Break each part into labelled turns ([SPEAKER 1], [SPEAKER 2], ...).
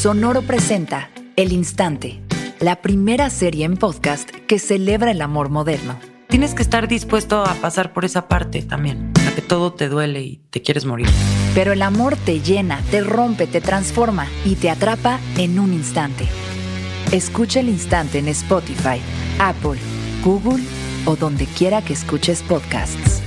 [SPEAKER 1] Sonoro presenta El Instante, la primera serie en podcast que celebra el amor moderno.
[SPEAKER 2] Tienes que estar dispuesto a pasar por esa parte también, a que todo te duele y te quieres morir.
[SPEAKER 1] Pero el amor te llena, te rompe, te transforma y te atrapa en un instante. Escucha el instante en Spotify, Apple, Google o donde quiera que escuches podcasts.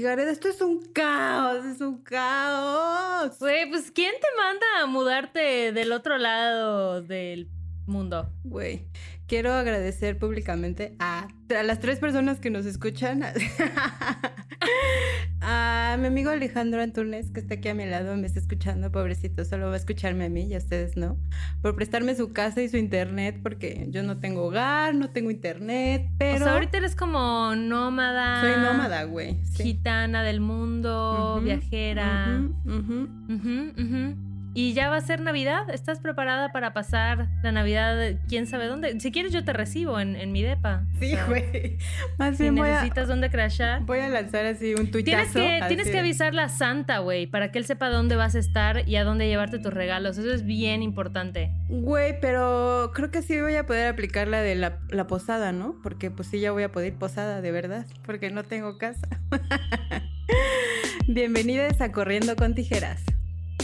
[SPEAKER 3] Y esto es un caos, es un caos.
[SPEAKER 4] Güey, pues ¿quién te manda a mudarte del otro lado del mundo?
[SPEAKER 3] Güey, quiero agradecer públicamente a, a las tres personas que nos escuchan. a mi amigo Alejandro Antunes, que está aquí a mi lado, me está escuchando, pobrecito, solo va a escucharme a mí y a ustedes no. Por prestarme su casa y su internet, porque yo no tengo hogar, no tengo internet, pero...
[SPEAKER 4] O sea, ahorita eres como nómada.
[SPEAKER 3] Soy nómada, güey. sí.
[SPEAKER 4] Gitana del mundo,
[SPEAKER 3] Ujú,
[SPEAKER 4] viajera.
[SPEAKER 3] ujú, ujú.
[SPEAKER 4] Ujú, ujú. Y ya va a ser Navidad. ¿Estás preparada para pasar la Navidad quién sabe dónde? Si quieres, yo te recibo en, en mi depa.
[SPEAKER 3] Sí, güey. Más
[SPEAKER 4] Si
[SPEAKER 3] a,
[SPEAKER 4] necesitas dónde crashar.
[SPEAKER 3] voy a lanzar así un tuitazo.
[SPEAKER 4] Tienes que, tienes que avisarle a Santa, güey, para que él sepa dónde vas a estar y a dónde llevarte tus regalos. Eso es bien importante.
[SPEAKER 3] Güey, pero creo que sí voy a poder aplicar la de la, la posada, ¿no? Porque pues sí ya voy a poder ir posada, de verdad, porque no tengo casa. Bienvenidos a Corriendo con Tijeras.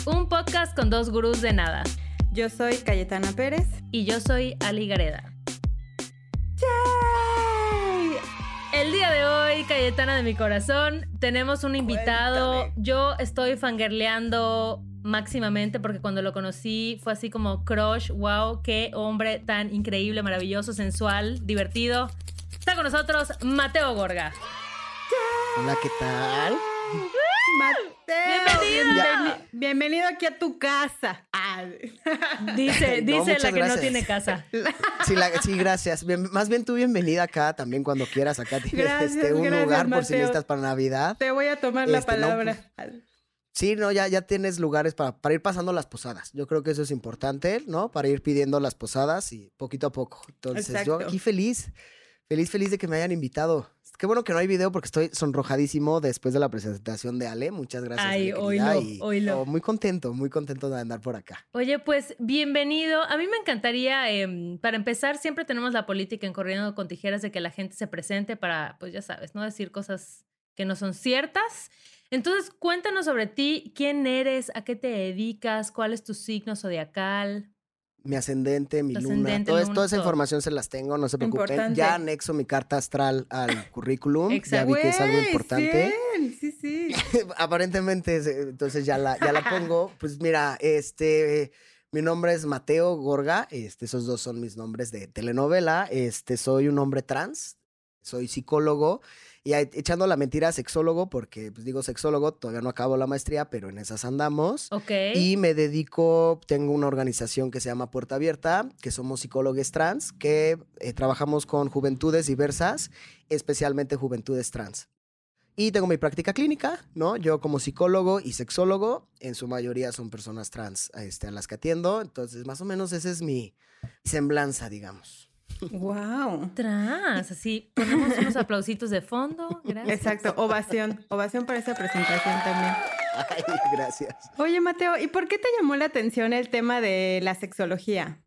[SPEAKER 4] Un podcast con dos gurús de nada.
[SPEAKER 3] Yo soy Cayetana Pérez.
[SPEAKER 4] Y yo soy Ali Gareda.
[SPEAKER 3] ¡Yay!
[SPEAKER 4] El día de hoy, Cayetana de mi corazón, tenemos un invitado.
[SPEAKER 3] Cuéntame.
[SPEAKER 4] Yo estoy fangirleando máximamente porque cuando lo conocí fue así como crush, wow, qué hombre tan increíble, maravilloso, sensual, divertido. Está con nosotros Mateo Gorga.
[SPEAKER 5] Hola, ¿qué tal?
[SPEAKER 3] Mateo,
[SPEAKER 4] Bienvenido.
[SPEAKER 3] bienveni- bienvenido aquí a tu casa. Ah.
[SPEAKER 4] Dice,
[SPEAKER 5] No,
[SPEAKER 4] dice la que no tiene casa.
[SPEAKER 5] Sí, la- sí, gracias. Bien- más bien tú bienvenida acá también cuando quieras. Acá tienes
[SPEAKER 3] Gracias,
[SPEAKER 5] este, un
[SPEAKER 3] gracias,
[SPEAKER 5] lugar por si
[SPEAKER 3] Mateo.
[SPEAKER 5] necesitas para Navidad.
[SPEAKER 3] Te voy a tomar la
[SPEAKER 5] Este, no,
[SPEAKER 3] palabra.
[SPEAKER 5] Sí, no, ya, ya tienes lugares para, para ir pasando las posadas. Yo creo que eso es importante, ¿no? Para ir pidiendo las posadas y poquito a poco. Entonces, yo
[SPEAKER 3] Exacto.
[SPEAKER 5] aquí feliz, feliz, feliz de que me hayan invitado. Qué bueno que no hay video porque estoy sonrojadísimo después de la presentación de Ale. Muchas gracias.
[SPEAKER 4] Ay, oílo, oílo.
[SPEAKER 5] oh, muy contento, muy contento de andar por acá.
[SPEAKER 4] Oye, pues bienvenido. A mí me encantaría, em, para empezar, siempre tenemos la política en Corriendo con Tijeras de que la gente se presente para, pues ya sabes, no decir cosas que no son ciertas. Entonces, cuéntanos sobre ti, quién eres, a qué te dedicas, cuál es tu signo zodiacal.
[SPEAKER 5] Mi ascendente, mi luna, todo toda esa información se las tengo, no se preocupen.
[SPEAKER 3] Importante.
[SPEAKER 5] Ya anexo mi carta astral al currículum, ya vi que es algo importante.
[SPEAKER 3] Sí, sí, sí.
[SPEAKER 5] Aparentemente, es- entonces ya la, ya la pongo. Pues mira, este, mi nombre es Mateo Gorga, este, esos dos son mis nombres de telenovela. Este, soy un hombre trans, soy psicólogo y echando la mentira sexólogo, porque pues digo sexólogo, todavía no acabo la maestría, pero en esas andamos.
[SPEAKER 4] Ok.
[SPEAKER 5] Y me dedico, tengo una organización que se llama Puerta Abierta, que somos psicólogos trans, que eh, trabajamos con juventudes diversas, especialmente juventudes trans. Y tengo mi práctica clínica, ¿no? Yo como psicólogo y sexólogo, en su mayoría son personas trans este, a las que atiendo, entonces más o menos esa es mi semblanza, digamos.
[SPEAKER 3] Wow.
[SPEAKER 4] Trans, así, ponemos unos aplausitos de fondo. Gracias.
[SPEAKER 3] Exacto, ovación. Ovación para esa presentación también.
[SPEAKER 5] Ay, gracias.
[SPEAKER 3] Oye, Mateo, ¿y por qué te llamó la atención el tema de la sexología?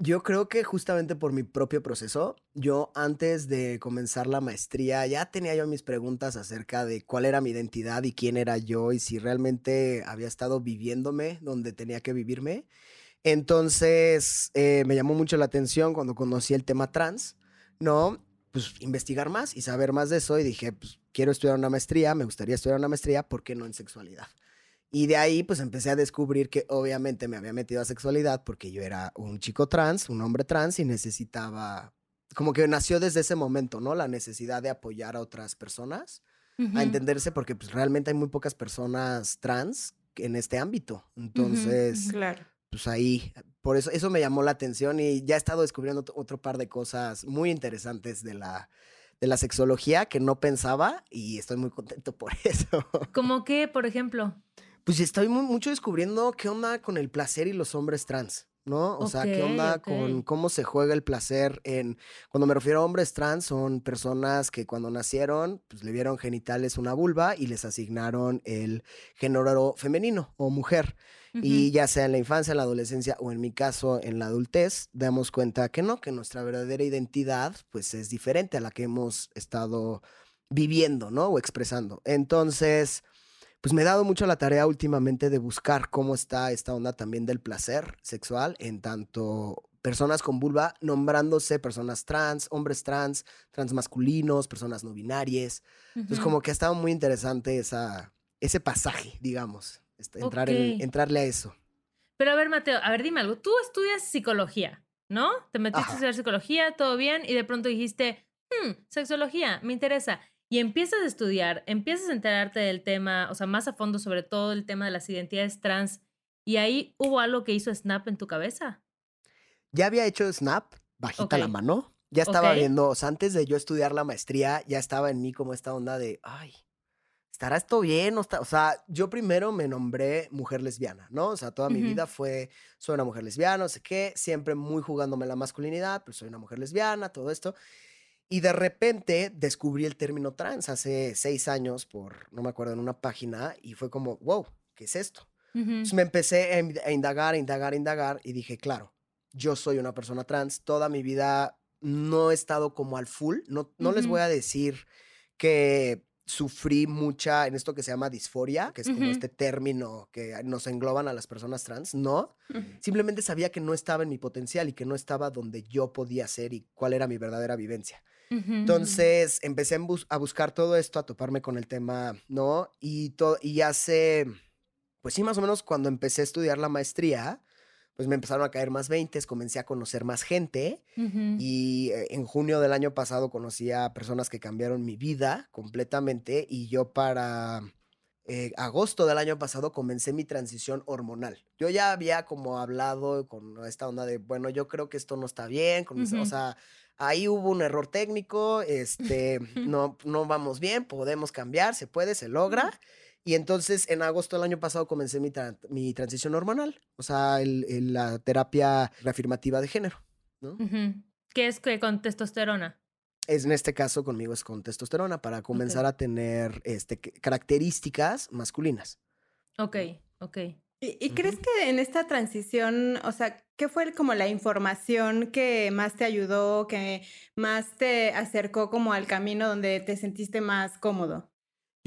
[SPEAKER 5] Yo creo que justamente por mi propio proceso, yo antes de comenzar la maestría ya tenía yo mis preguntas acerca de cuál era mi identidad y quién era yo y si realmente había estado viviéndome donde tenía que vivirme. Entonces eh, me llamó mucho la atención cuando conocí el tema trans, ¿no? Pues investigar más y saber más de eso y dije, pues quiero estudiar una maestría, me gustaría estudiar una maestría, ¿por qué no en sexualidad? Y de ahí pues empecé a descubrir que obviamente me había metido a sexualidad porque yo era un chico trans, un hombre trans y necesitaba, como que nació desde ese momento, ¿no? La necesidad de apoyar a otras personas a entenderse porque pues realmente hay muy pocas personas trans en este ámbito. Entonces,
[SPEAKER 3] Claro.
[SPEAKER 5] Pues ahí, por eso, eso me llamó la atención y ya he estado descubriendo otro, par de cosas muy interesantes de la, de la sexología que no pensaba y estoy muy contento por eso.
[SPEAKER 4] ¿Cómo qué, por ejemplo?
[SPEAKER 5] Pues estoy muy, mucho descubriendo qué onda con el placer y los hombres trans. ¿no? O sea, ¿qué onda con cómo se juega el placer en... Cuando me refiero a hombres trans, son personas que cuando nacieron, pues le vieron genitales una vulva y les asignaron el género femenino o mujer. Y ya sea en la infancia, en la adolescencia o en mi caso en la adultez, damos cuenta que no, que nuestra verdadera identidad pues es diferente a la que hemos estado viviendo, ¿no? O expresando. Entonces, pues me he dado mucho la tarea últimamente de buscar cómo está esta onda también del placer sexual en tanto personas con vulva nombrándose personas trans, hombres trans, transmasculinos, personas no binarias. Entonces como que ha estado muy interesante esa, ese pasaje, digamos, entrar en- entrarle a eso.
[SPEAKER 4] Pero a ver, Mateo, a ver, dime algo. Tú estudias psicología, ¿no? Te metiste
[SPEAKER 5] Ajá.
[SPEAKER 4] a estudiar psicología, todo bien, y de pronto dijiste, hmm, sexología, me interesa. Y empiezas a estudiar, empiezas a enterarte del tema, o sea, más a fondo sobre todo el tema de las identidades trans, y ahí hubo algo que hizo Snap en tu cabeza.
[SPEAKER 5] Ya había hecho Snap, bajita la mano. Ya estaba viendo, o sea, antes de yo estudiar la maestría, ya estaba en mí como esta onda de, ay, ¿estará esto bien? O, está-?" o sea, yo primero me nombré mujer lesbiana, ¿no? O sea, toda mi
[SPEAKER 4] Ujú.
[SPEAKER 5] vida fue, soy una mujer lesbiana, no sé qué, siempre muy jugándome la masculinidad, pero soy una mujer lesbiana, todo esto. Y de repente descubrí el término trans hace seis años por, no me acuerdo, en una página y fue como, wow, ¿qué es esto?
[SPEAKER 4] Ujú.
[SPEAKER 5] Entonces me empecé a in- a indagar, a indagar, a indagar y dije, claro, yo soy una persona trans, toda mi vida no he estado como al full, no, no les voy a decir que sufrí mucha en esto que se llama disforia, que es como este término que nos engloban a las personas trans, no, simplemente sabía que no estaba en mi potencial y que no estaba donde yo podía ser y cuál era mi verdadera vivencia. Entonces empecé bus- a buscar todo esto, a toparme con el tema, ¿no? Y, y hace, pues sí, más o menos cuando empecé a estudiar la maestría, pues me empezaron a caer más 20, comencé a conocer más gente
[SPEAKER 4] Ujú.
[SPEAKER 5] y eh, en junio del año pasado conocí a personas que cambiaron mi vida completamente y yo para eh, agosto del año pasado comencé mi transición hormonal. Yo ya había como hablado con esta onda de, bueno, yo creo que esto no está bien, con o sea, ahí hubo un error técnico, este, no, no vamos bien, podemos cambiar, se puede, se logra. Y entonces en agosto del año pasado comencé mi, tra- mi transición hormonal, o sea, el- el- la terapia reafirmativa de género. ¿no?
[SPEAKER 4] ¿Qué es que con testosterona?
[SPEAKER 5] Es, en este caso conmigo es con testosterona para comenzar a tener este, características masculinas.
[SPEAKER 4] Ok, ok.
[SPEAKER 3] ¿Y, y crees que en esta transición, o sea, qué fue como la información que más te ayudó, que más te acercó como al camino donde te sentiste más cómodo?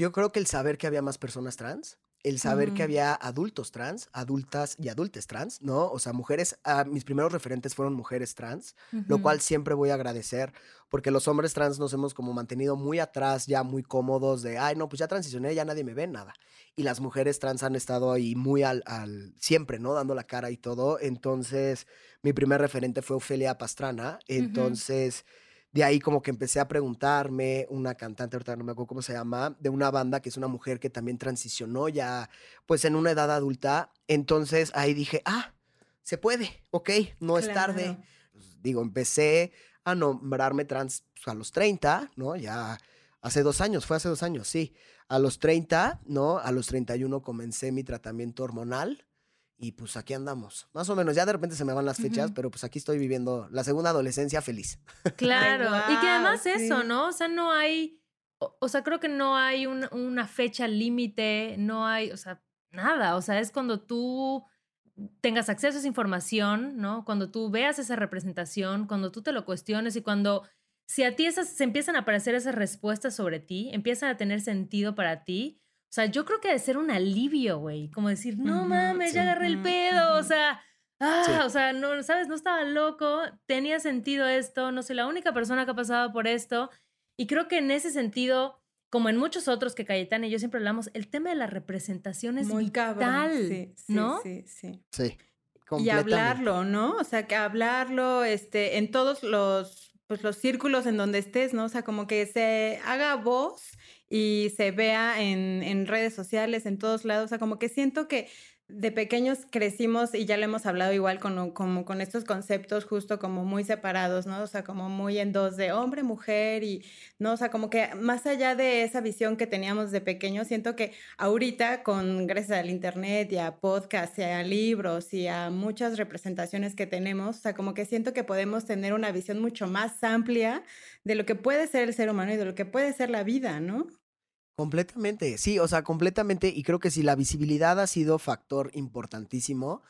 [SPEAKER 5] Yo creo que el saber que había más personas trans, el saber que había adultos trans, adultas y adultes trans, ¿no? O sea, mujeres, ah, mis primeros referentes fueron mujeres trans, lo cual siempre voy a agradecer, porque los hombres trans nos hemos como mantenido muy atrás, ya muy cómodos de, ay, no, pues ya transicioné, ya nadie me ve, nada. Y las mujeres trans han estado ahí muy al, al siempre, ¿no? Dando la cara y todo. Entonces, mi primer referente fue Ofelia Pastrana. Entonces, de ahí como que empecé a preguntarme, una cantante, ahorita no me acuerdo cómo se llama, de una banda que es una mujer que también transicionó ya, pues en una edad adulta. Entonces, ahí dije, ah, se puede, ok, no es tarde pues, digo, empecé a nombrarme trans pues, a los 30, ¿no? Ya hace dos años, fue hace dos años, sí. A los 30, ¿no? A los 31 comencé mi tratamiento hormonal y pues aquí andamos. Más o menos, ya de repente se me van las fechas,
[SPEAKER 4] Ujú.
[SPEAKER 5] pero pues aquí estoy viviendo la segunda adolescencia feliz.
[SPEAKER 4] Claro, y que además eso,
[SPEAKER 3] sí.
[SPEAKER 4] ¿no? O sea, no hay, o, o sea, creo que no hay un- una fecha límite, no hay, o sea, nada, o sea, es cuando tú tengas acceso a esa información, ¿no? Cuando tú veas esa representación, cuando tú te lo cuestiones y cuando, si a ti esas, se empiezan a aparecer esas respuestas sobre ti, empiezan a tener sentido para ti, o sea, yo creo que ha de ser un alivio, güey, como decir, no mames,
[SPEAKER 5] sí.
[SPEAKER 4] ya agarré el pedo, o sea, ah,
[SPEAKER 5] Sí.
[SPEAKER 4] o sea, no, ¿sabes? No estaba loco, tenía sentido esto, no soy la única persona que ha pasado por esto. Y creo que en ese sentido, como en muchos otros que Cayetana y yo siempre hablamos, el tema de la representación es
[SPEAKER 3] Muy
[SPEAKER 4] vital,
[SPEAKER 3] cabrón. Sí, sí,
[SPEAKER 4] ¿no?
[SPEAKER 3] Sí, sí.
[SPEAKER 5] Sí.
[SPEAKER 3] Y hablarlo, ¿no? O sea, que hablarlo este, en todos los, pues, los círculos en donde estés, ¿no? O sea, como que se haga voz y se vea en, en redes sociales, en todos lados. O sea, como que siento que de pequeños crecimos y ya lo hemos hablado igual con, con estos conceptos justo como muy separados, ¿no? O sea, como muy en dos de hombre, mujer y, ¿no? O sea, como que más allá de esa visión que teníamos de pequeños, siento que ahorita con, gracias al internet y a podcasts y a libros y a muchas representaciones que tenemos, o sea, como que siento que podemos tener una visión mucho más amplia de lo que puede ser el ser humano y de lo que puede ser la vida, ¿no?
[SPEAKER 5] Completamente, sí, o sea, completamente, y creo que si la visibilidad ha sido factor importantísimo,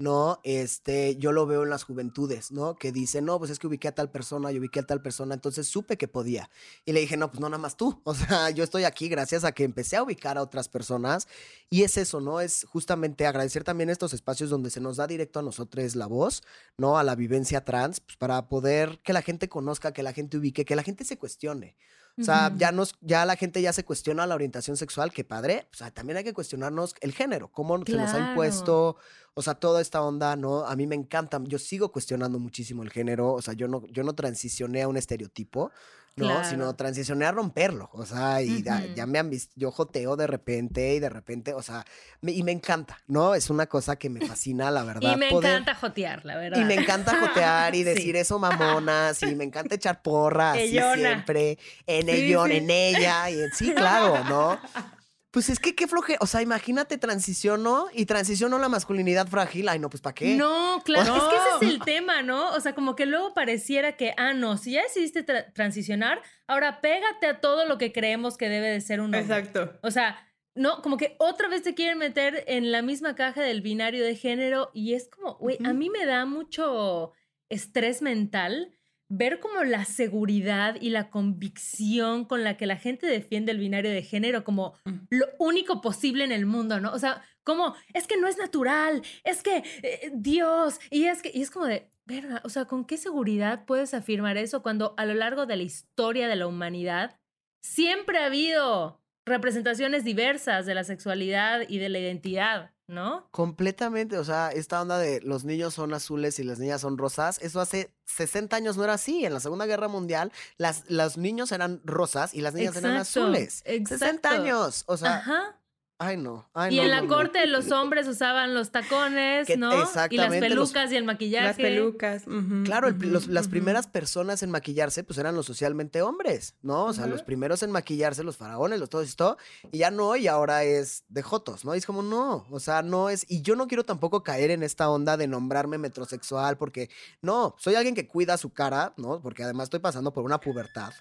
[SPEAKER 5] ¿no? Este, yo lo veo en las juventudes, ¿no? Que dicen, no, pues es que ubiqué a tal persona, yo ubiqué a tal persona, entonces supe que podía. Y le dije, no, pues no nada más tú, o sea, yo estoy aquí gracias a que empecé a ubicar a otras personas. Y es eso, ¿no? Es justamente agradecer también estos espacios donde se nos da directo a nosotros la voz, ¿no? A la vivencia trans, pues para poder que la gente conozca, que la gente ubique, que la gente se cuestione. O sea,
[SPEAKER 4] Ujú.
[SPEAKER 5] ya nos, ya la gente ya se cuestiona la orientación sexual, que padre. O sea, también hay que cuestionarnos el género, cómo se nos ha
[SPEAKER 4] Claro.
[SPEAKER 5] impuesto, o sea, toda esta onda, ¿no? A mí me encanta, yo sigo cuestionando muchísimo el género, o sea, yo no, yo no transicioné a un estereotipo, ¿no? Sino transicioné a romperlo, o sea, y ya, me han visto, yo joteo de repente y de repente, o sea, me- y me encanta, ¿no? Es una cosa que me fascina, la verdad.
[SPEAKER 4] Y me
[SPEAKER 5] poder-
[SPEAKER 4] encanta jotear, la verdad.
[SPEAKER 5] y me encanta jotear y
[SPEAKER 4] Sí.
[SPEAKER 5] decir eso mamonas y me encanta echar porras así siempre en
[SPEAKER 3] sí.
[SPEAKER 5] en ella y en sí, claro, ¿no? Pues es que qué floje, o sea, imagínate transiciono y transiciono la masculinidad frágil, ay no, pues ¿para qué?
[SPEAKER 4] No, claro, es que ese es el tema, ¿no? O sea, como que luego pareciera que, ah, no, si ya decidiste tra- transicionar, ahora pégate a todo lo que creemos que debe de ser un hombre.
[SPEAKER 3] Exacto.
[SPEAKER 4] O sea, no, como que otra vez te quieren meter en la misma caja del binario de género y es como, güey, a mí me da mucho estrés mental ver como la seguridad y la convicción con la que la gente defiende el binario de género como
[SPEAKER 3] Mm.
[SPEAKER 4] lo único posible en el mundo, ¿no? O sea, como, es que no es natural, es que eh, Dios, y es que, y es como de, verga, o sea, ¿con qué seguridad puedes afirmar eso cuando a lo largo de la historia de la humanidad siempre ha habido representaciones diversas de la sexualidad y de la identidad, ¿no?
[SPEAKER 5] Completamente, o sea, esta onda de los niños son azules y las niñas son rosas, eso hace 60 años no era así. En la Segunda Guerra Mundial, las, los niños eran rosas y las niñas eran
[SPEAKER 4] Exacto,
[SPEAKER 5] azules. 60
[SPEAKER 4] exacto.
[SPEAKER 5] años, o sea,
[SPEAKER 4] Ajá.
[SPEAKER 5] Ay no, ay
[SPEAKER 4] Y
[SPEAKER 5] no,
[SPEAKER 4] en la
[SPEAKER 5] no, no.
[SPEAKER 4] corte los hombres usaban los tacones,
[SPEAKER 5] Que-
[SPEAKER 4] ¿no? Y las
[SPEAKER 5] exactamente, los-
[SPEAKER 4] pelucas y el maquillaje.
[SPEAKER 3] Las pelucas.
[SPEAKER 5] Claro, el los-
[SPEAKER 3] ujú,
[SPEAKER 5] las primeras personas en maquillarse, pues eran los socialmente hombres, ¿no? O sea, los primeros en maquillarse, los faraones, los todo esto, y ya no, y ahora es de jotos, ¿no? Y es como, no, o sea, no es, y yo no quiero tampoco caer en esta onda de nombrarme metrosexual, porque no, soy alguien que cuida su cara, ¿no? Porque además estoy pasando por una pubertad,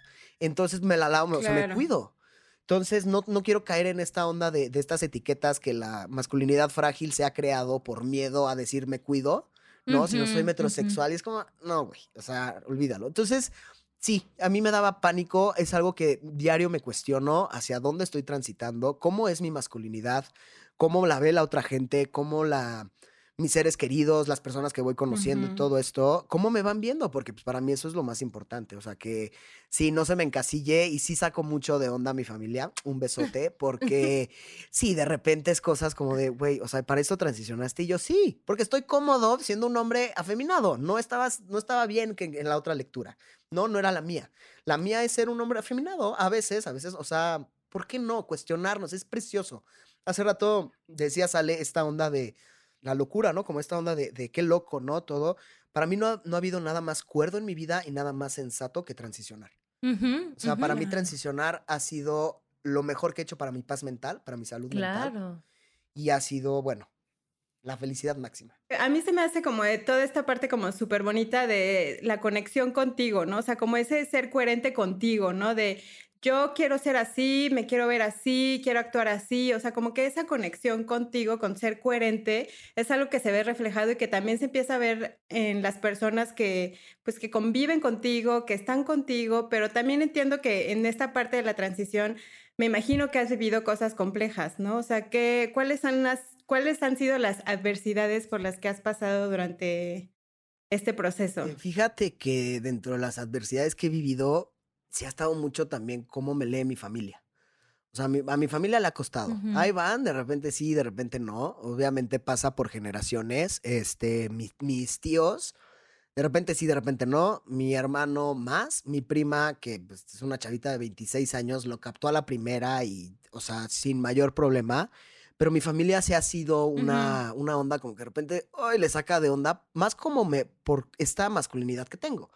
[SPEAKER 5] entonces me la lavo, o sea, me cuido. Entonces, no, no quiero caer en esta onda de, de estas etiquetas que la masculinidad frágil se ha creado por miedo a decir me cuido, ¿no? Si no soy metrosexual. Y es como, no, güey, o sea, olvídalo. Entonces, sí, a mí me daba pánico, es algo que diario me cuestiono hacia dónde estoy transitando, cómo es mi masculinidad, cómo la ve la otra gente, cómo la mis seres queridos, las personas que voy conociendo y todo esto, cómo me van viendo, porque pues para mí eso es lo más importante, o sea, que sí, no se me encasille y sí saco mucho de onda a mi familia, un besote, porque sí, de repente es cosas como de, güey, o sea, para esto transicionaste y yo sí, porque estoy cómodo siendo un hombre afeminado, no, estabas, no estaba bien que en la otra lectura, no, no era la mía, la mía es ser un hombre afeminado, a veces, a veces, o sea, ¿por qué no? Cuestionarnos, es precioso. Hace rato decía, sale esta onda de la locura, ¿no? Como esta onda de, de qué loco, ¿no? Todo. Para mí no ha, no ha habido nada más cuerdo en mi vida y nada más sensato que transicionar. O sea, para mí transicionar ha sido lo mejor que he hecho para mi paz mental, para mi salud mental.
[SPEAKER 4] Claro.
[SPEAKER 5] Y ha sido, bueno, la felicidad máxima.
[SPEAKER 3] A mí se me hace como de toda esta parte como súper bonita de la conexión contigo, ¿no? O sea, como ese ser coherente contigo, ¿no? De yo quiero ser así, me quiero ver así, quiero actuar así, o sea, como que esa conexión contigo, con ser coherente, es algo que se ve reflejado y que también se empieza a ver en las personas que, pues, que conviven contigo, que están contigo, pero también entiendo que en esta parte de la transición, me imagino que has vivido cosas complejas, ¿no? O sea, ¿qué, cuáles, han las, ¿cuáles han sido las adversidades por las que has pasado durante este proceso?
[SPEAKER 5] Eh, Fíjate que dentro de las adversidades que he vivido, sí ha estado mucho también cómo me lee mi familia. O sea, a mi, a mi familia le ha costado.
[SPEAKER 4] Ujú.
[SPEAKER 5] Ahí van, de repente sí, de repente no. Obviamente pasa por generaciones. Este, mi- mis tíos, de repente sí, de repente no. Mi hermano más, mi prima, que pues, es una chavita de 26 años, lo captó a la primera y, o sea, sin mayor problema. pero mi familia sí ha sido una, una onda como que de repente, ay, le saca de onda, más como me, por esta masculinidad que tengo.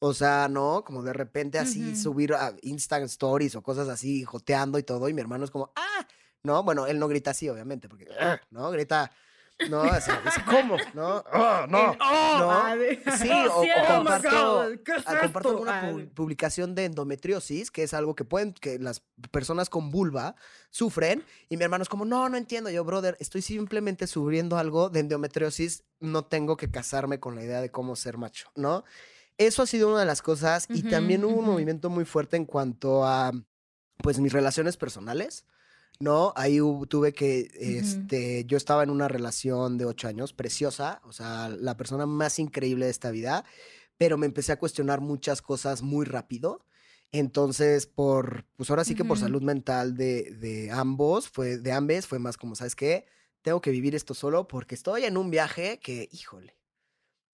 [SPEAKER 5] O sea, ¿no? Como de repente así subir a Instagram Stories o cosas así, joteando y todo, y mi hermano es como, ¡ah! No, bueno, él no grita así, obviamente, porque, "Ah", ¿no? Grita, no, o sea, es como, ¿no? "Ah, no,
[SPEAKER 3] El, "Oh",
[SPEAKER 5] no.
[SPEAKER 3] de-
[SPEAKER 5] Sí, o, o comparto,
[SPEAKER 3] my God, ¿qué es
[SPEAKER 5] ah, comparto
[SPEAKER 3] Ah,
[SPEAKER 5] pu- publicación de endometriosis, que es algo que pueden, que las personas con vulva sufren, y mi hermano es como, no, no entiendo, yo, brother, estoy simplemente sufriendo algo de endometriosis, no tengo que casarme con la idea de cómo ser macho, ¿no? Eso ha sido una de las cosas, y también hubo un movimiento muy fuerte en cuanto a, pues, mis relaciones personales. ¿no? Ahí hubo- tuve que, este, yo estaba en una relación de ocho años, preciosa, o sea, la persona más increíble de esta vida, pero me empecé a cuestionar muchas cosas muy rápido. Entonces, por, pues ahora sí que por salud mental de, de ambos, fue, de ambes, fue más como, ¿sabes qué? Tengo que vivir esto solo porque estoy en un viaje que, híjole,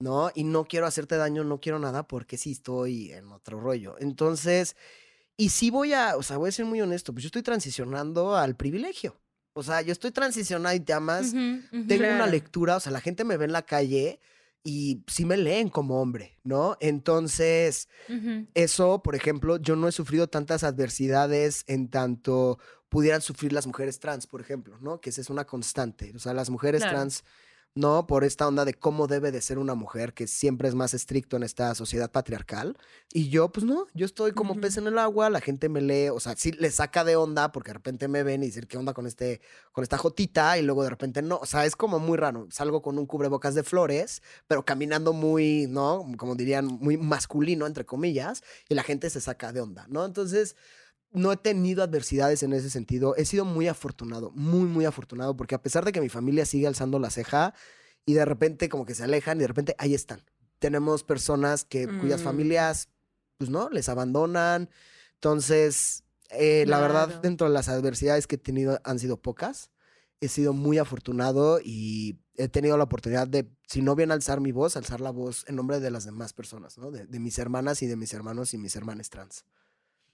[SPEAKER 5] ¿no? Y no quiero hacerte daño, no quiero nada porque sí estoy en otro rollo. Entonces, y sí voy a, o sea, voy a ser muy honesto, pues yo estoy transicionando al privilegio. O sea, yo estoy transicionando y te amas. Tengo una lectura, o sea, la gente me ve en la calle y sí me leen como hombre, ¿no? Entonces, eso, por ejemplo, yo no he sufrido tantas adversidades en tanto pudieran sufrir las mujeres trans, por ejemplo, ¿no? Que esa es una constante. O sea, las mujeres
[SPEAKER 4] Claro.
[SPEAKER 5] trans, ¿no? Por esta onda de cómo debe de ser una mujer, que siempre es más estricto en esta sociedad patriarcal. Y yo, pues no, yo estoy como pez en el agua, la gente me lee, o sea, sí le saca de onda porque de repente me ven y dicen, ¿qué onda con este, con esta jotita? Y luego de repente no, o sea, es como muy raro. Salgo con un cubrebocas de flores, pero caminando muy, ¿no? Como dirían, muy masculino, entre comillas, y la gente se saca de onda, ¿no? Entonces, no he tenido adversidades en ese sentido. He sido muy afortunado, muy, muy afortunado, porque a pesar de que mi familia sigue alzando la ceja y de repente como que se alejan y de repente ahí están. Tenemos personas que, cuyas
[SPEAKER 3] Mm.
[SPEAKER 5] familias, pues no, les abandonan. Entonces, eh, la verdad, dentro de las adversidades que he tenido han sido pocas. He sido muy afortunado y he tenido la oportunidad de, si no bien alzar mi voz, alzar la voz en nombre de las demás personas, ¿no? De, de mis hermanas y de mis hermanos y mis hermanas trans.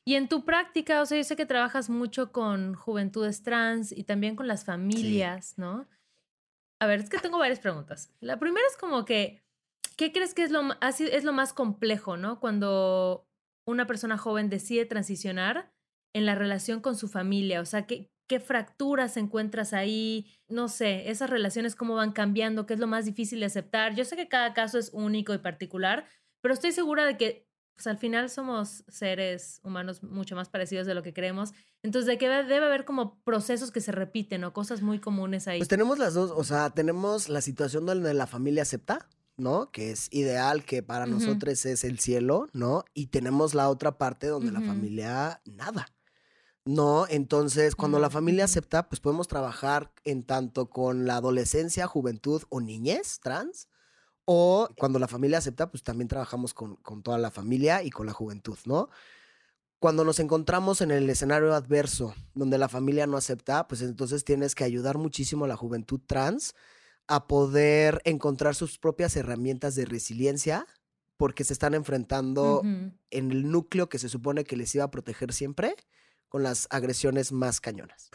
[SPEAKER 4] Y en tu práctica, o sea, yo sé que trabajas mucho con juventudes trans y también con las familias, ¿no? A ver, es que tengo varias preguntas. La primera es como que, ¿qué crees que es lo, es lo más complejo, ¿no? Cuando una persona joven decide transicionar en la relación con su familia, o sea, ¿qué, qué fracturas encuentras ahí? No sé, esas relaciones cómo van cambiando, qué es lo más difícil de aceptar. Yo sé que cada caso es único y particular, pero estoy segura de que pues al final somos seres humanos mucho más parecidos de lo que creemos. Entonces, de que debe haber como procesos que se repiten o cosas muy comunes ahí.
[SPEAKER 5] Pues tenemos las dos, o sea, tenemos la situación donde la familia acepta, ¿no? Que es ideal, que para
[SPEAKER 4] Ujú.
[SPEAKER 5] nosotros es el cielo, ¿no? Y tenemos la otra parte donde la
[SPEAKER 4] Ujú.
[SPEAKER 5] familia nada. No, entonces cuando la
[SPEAKER 4] No,
[SPEAKER 5] familia
[SPEAKER 4] ujú.
[SPEAKER 5] acepta, pues podemos trabajar en tanto con la adolescencia, juventud o niñez trans, o cuando la familia acepta, pues también trabajamos con, con toda la familia y con la juventud, ¿no? Cuando nos encontramos en el escenario adverso, donde la familia no acepta, pues entonces tienes que ayudar muchísimo a la juventud trans a poder encontrar sus propias herramientas de resiliencia, porque se están enfrentando en el núcleo que se supone que les iba a proteger siempre con las agresiones más cañonas.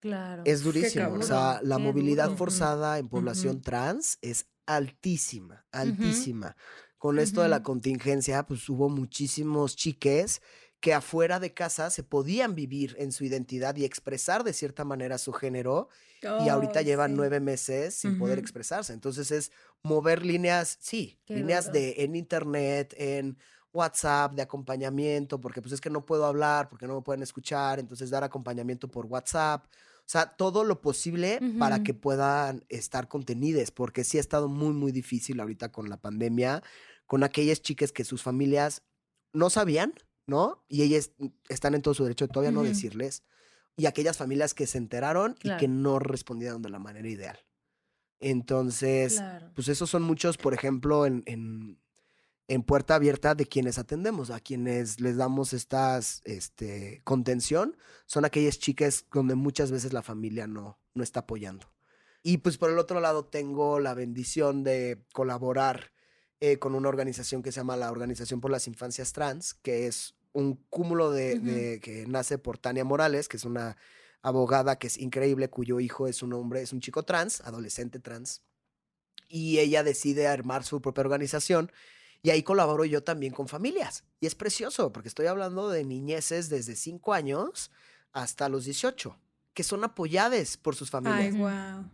[SPEAKER 4] Claro.
[SPEAKER 5] Es durísimo. O sea, la
[SPEAKER 4] qué
[SPEAKER 5] movilidad
[SPEAKER 4] duro.
[SPEAKER 5] forzada en población trans es altísima, altísima. Con esto de la contingencia, pues hubo muchísimos chiques que afuera de casa se podían vivir en su identidad y expresar de cierta manera su género y ahorita
[SPEAKER 3] Oh,
[SPEAKER 5] llevan
[SPEAKER 3] sí.
[SPEAKER 5] nueve meses sin poder expresarse. Entonces es mover líneas, sí,
[SPEAKER 4] Qué
[SPEAKER 5] líneas
[SPEAKER 4] duro.
[SPEAKER 5] de en internet, en WhatsApp, de acompañamiento, porque pues es que no puedo hablar, porque no me pueden escuchar, entonces dar acompañamiento por WhatsApp. O sea, todo lo posible para que puedan estar contenidas, porque sí ha estado muy, muy difícil ahorita con la pandemia, con aquellas chicas que sus familias no sabían, ¿no? Y ellas están en todo su derecho de todavía no
[SPEAKER 4] Ujú.
[SPEAKER 5] decirles. Y aquellas familias que se enteraron y que no respondieron de la manera ideal. Entonces,
[SPEAKER 4] Claro.
[SPEAKER 5] pues esos son muchos, por ejemplo, en, en, en puerta abierta de quienes atendemos, a quienes les damos estas este, contención, son aquellas chicas donde muchas veces la familia no, no está apoyando. Y pues por el otro lado tengo la bendición de colaborar eh, con una organización que se llama la Organización por las Infancias Trans, que es un cúmulo de,
[SPEAKER 4] Ujú.
[SPEAKER 5] de- que nace por Tania Morales, que es una abogada que es increíble, cuyo hijo es un hombre, es un chico trans, adolescente trans. Y ella decide armar su propia organización. Y ahí colaboro yo también con familias. Y es precioso, porque estoy hablando de niñeces desde 5 años hasta los 18, que son apoyadas por sus familias.
[SPEAKER 3] Ay, wow.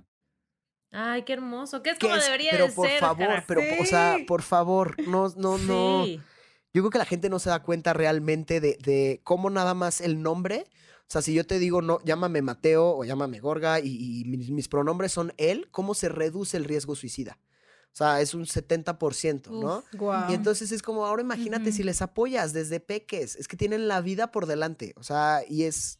[SPEAKER 4] Ay, qué hermoso. Que es
[SPEAKER 5] Que
[SPEAKER 4] como
[SPEAKER 5] es-
[SPEAKER 4] debería
[SPEAKER 5] pero
[SPEAKER 4] de
[SPEAKER 5] por
[SPEAKER 4] ser.
[SPEAKER 5] favor,
[SPEAKER 4] Jara.
[SPEAKER 5] pero, o sea, por favor, no, no, no. Yo creo que la gente no se da cuenta realmente de, de cómo nada más el nombre. O sea, si yo te digo, no, llámame Mateo o llámame Gorga y, y mis, mis pronombres son él, ¿cómo se reduce el riesgo suicida? O sea, es un 70%, ¿no?
[SPEAKER 4] Uf.
[SPEAKER 3] Wow.
[SPEAKER 5] Y entonces es como, ahora imagínate si les apoyas desde peques, es que tienen la vida por delante, o sea, y es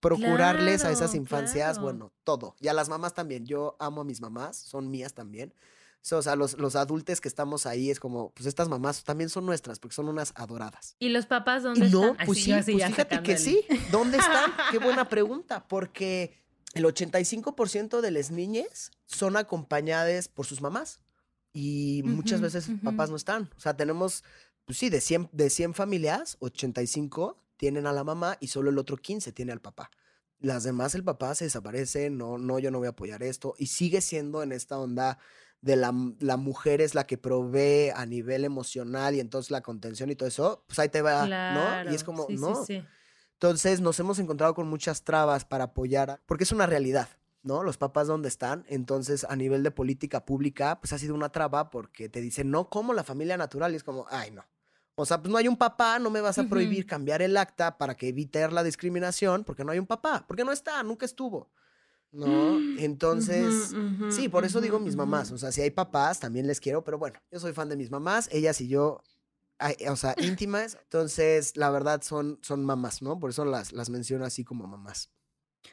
[SPEAKER 5] procurarles a esas infancias,
[SPEAKER 4] claro.
[SPEAKER 5] bueno, todo. Y a las mamás también, yo amo a mis mamás, son mías también. O sea, los, los adultos que estamos ahí es como, pues estas mamás también son nuestras, porque son unas adoradas.
[SPEAKER 4] ¿Y los papás dónde
[SPEAKER 5] no,
[SPEAKER 4] están?
[SPEAKER 5] Pues
[SPEAKER 4] sí,
[SPEAKER 5] sí,
[SPEAKER 4] yo así
[SPEAKER 5] pues fíjate que
[SPEAKER 4] el-
[SPEAKER 5] sí. ¿Dónde están? Qué buena pregunta, porque el 85% de las niñas son acompañadas por sus mamás y muchas
[SPEAKER 4] Ujú,
[SPEAKER 5] veces
[SPEAKER 4] ujú.
[SPEAKER 5] papás no están. O sea, tenemos, pues sí, de 100, de 100 familias, 85 tienen a la mamá y solo el otro 15 tiene al papá. Las demás, el papá se desaparece, no, no, yo no voy a apoyar esto. Y sigue siendo en esta onda de la, la mujer es la que provee a nivel emocional y entonces la contención y todo eso, pues ahí te va, ¿no? Y es
[SPEAKER 4] Claro,
[SPEAKER 5] como,
[SPEAKER 4] sí, sí,
[SPEAKER 5] no.
[SPEAKER 4] sí.
[SPEAKER 5] Entonces nos hemos encontrado con muchas trabas para apoyar, a- porque es una realidad, ¿no? Los papás dónde están. Entonces, a nivel de política pública, pues ha sido una traba porque te dicen, no, como la familia natural. Y es como, ay, no. O sea, pues no hay un papá, no me vas a prohibir cambiar el acta para que evitar la discriminación, porque no hay un papá, porque no está, nunca estuvo. ¿No? Entonces,
[SPEAKER 4] Ujú, ujú,
[SPEAKER 5] sí, por eso digo mis mamás. O sea, si hay papás, también les quiero, pero bueno, yo soy fan de mis mamás, ellas y yo, o sea, íntimas. Entonces, la verdad son, son mamás, ¿no? Por eso las, las menciono así como mamás.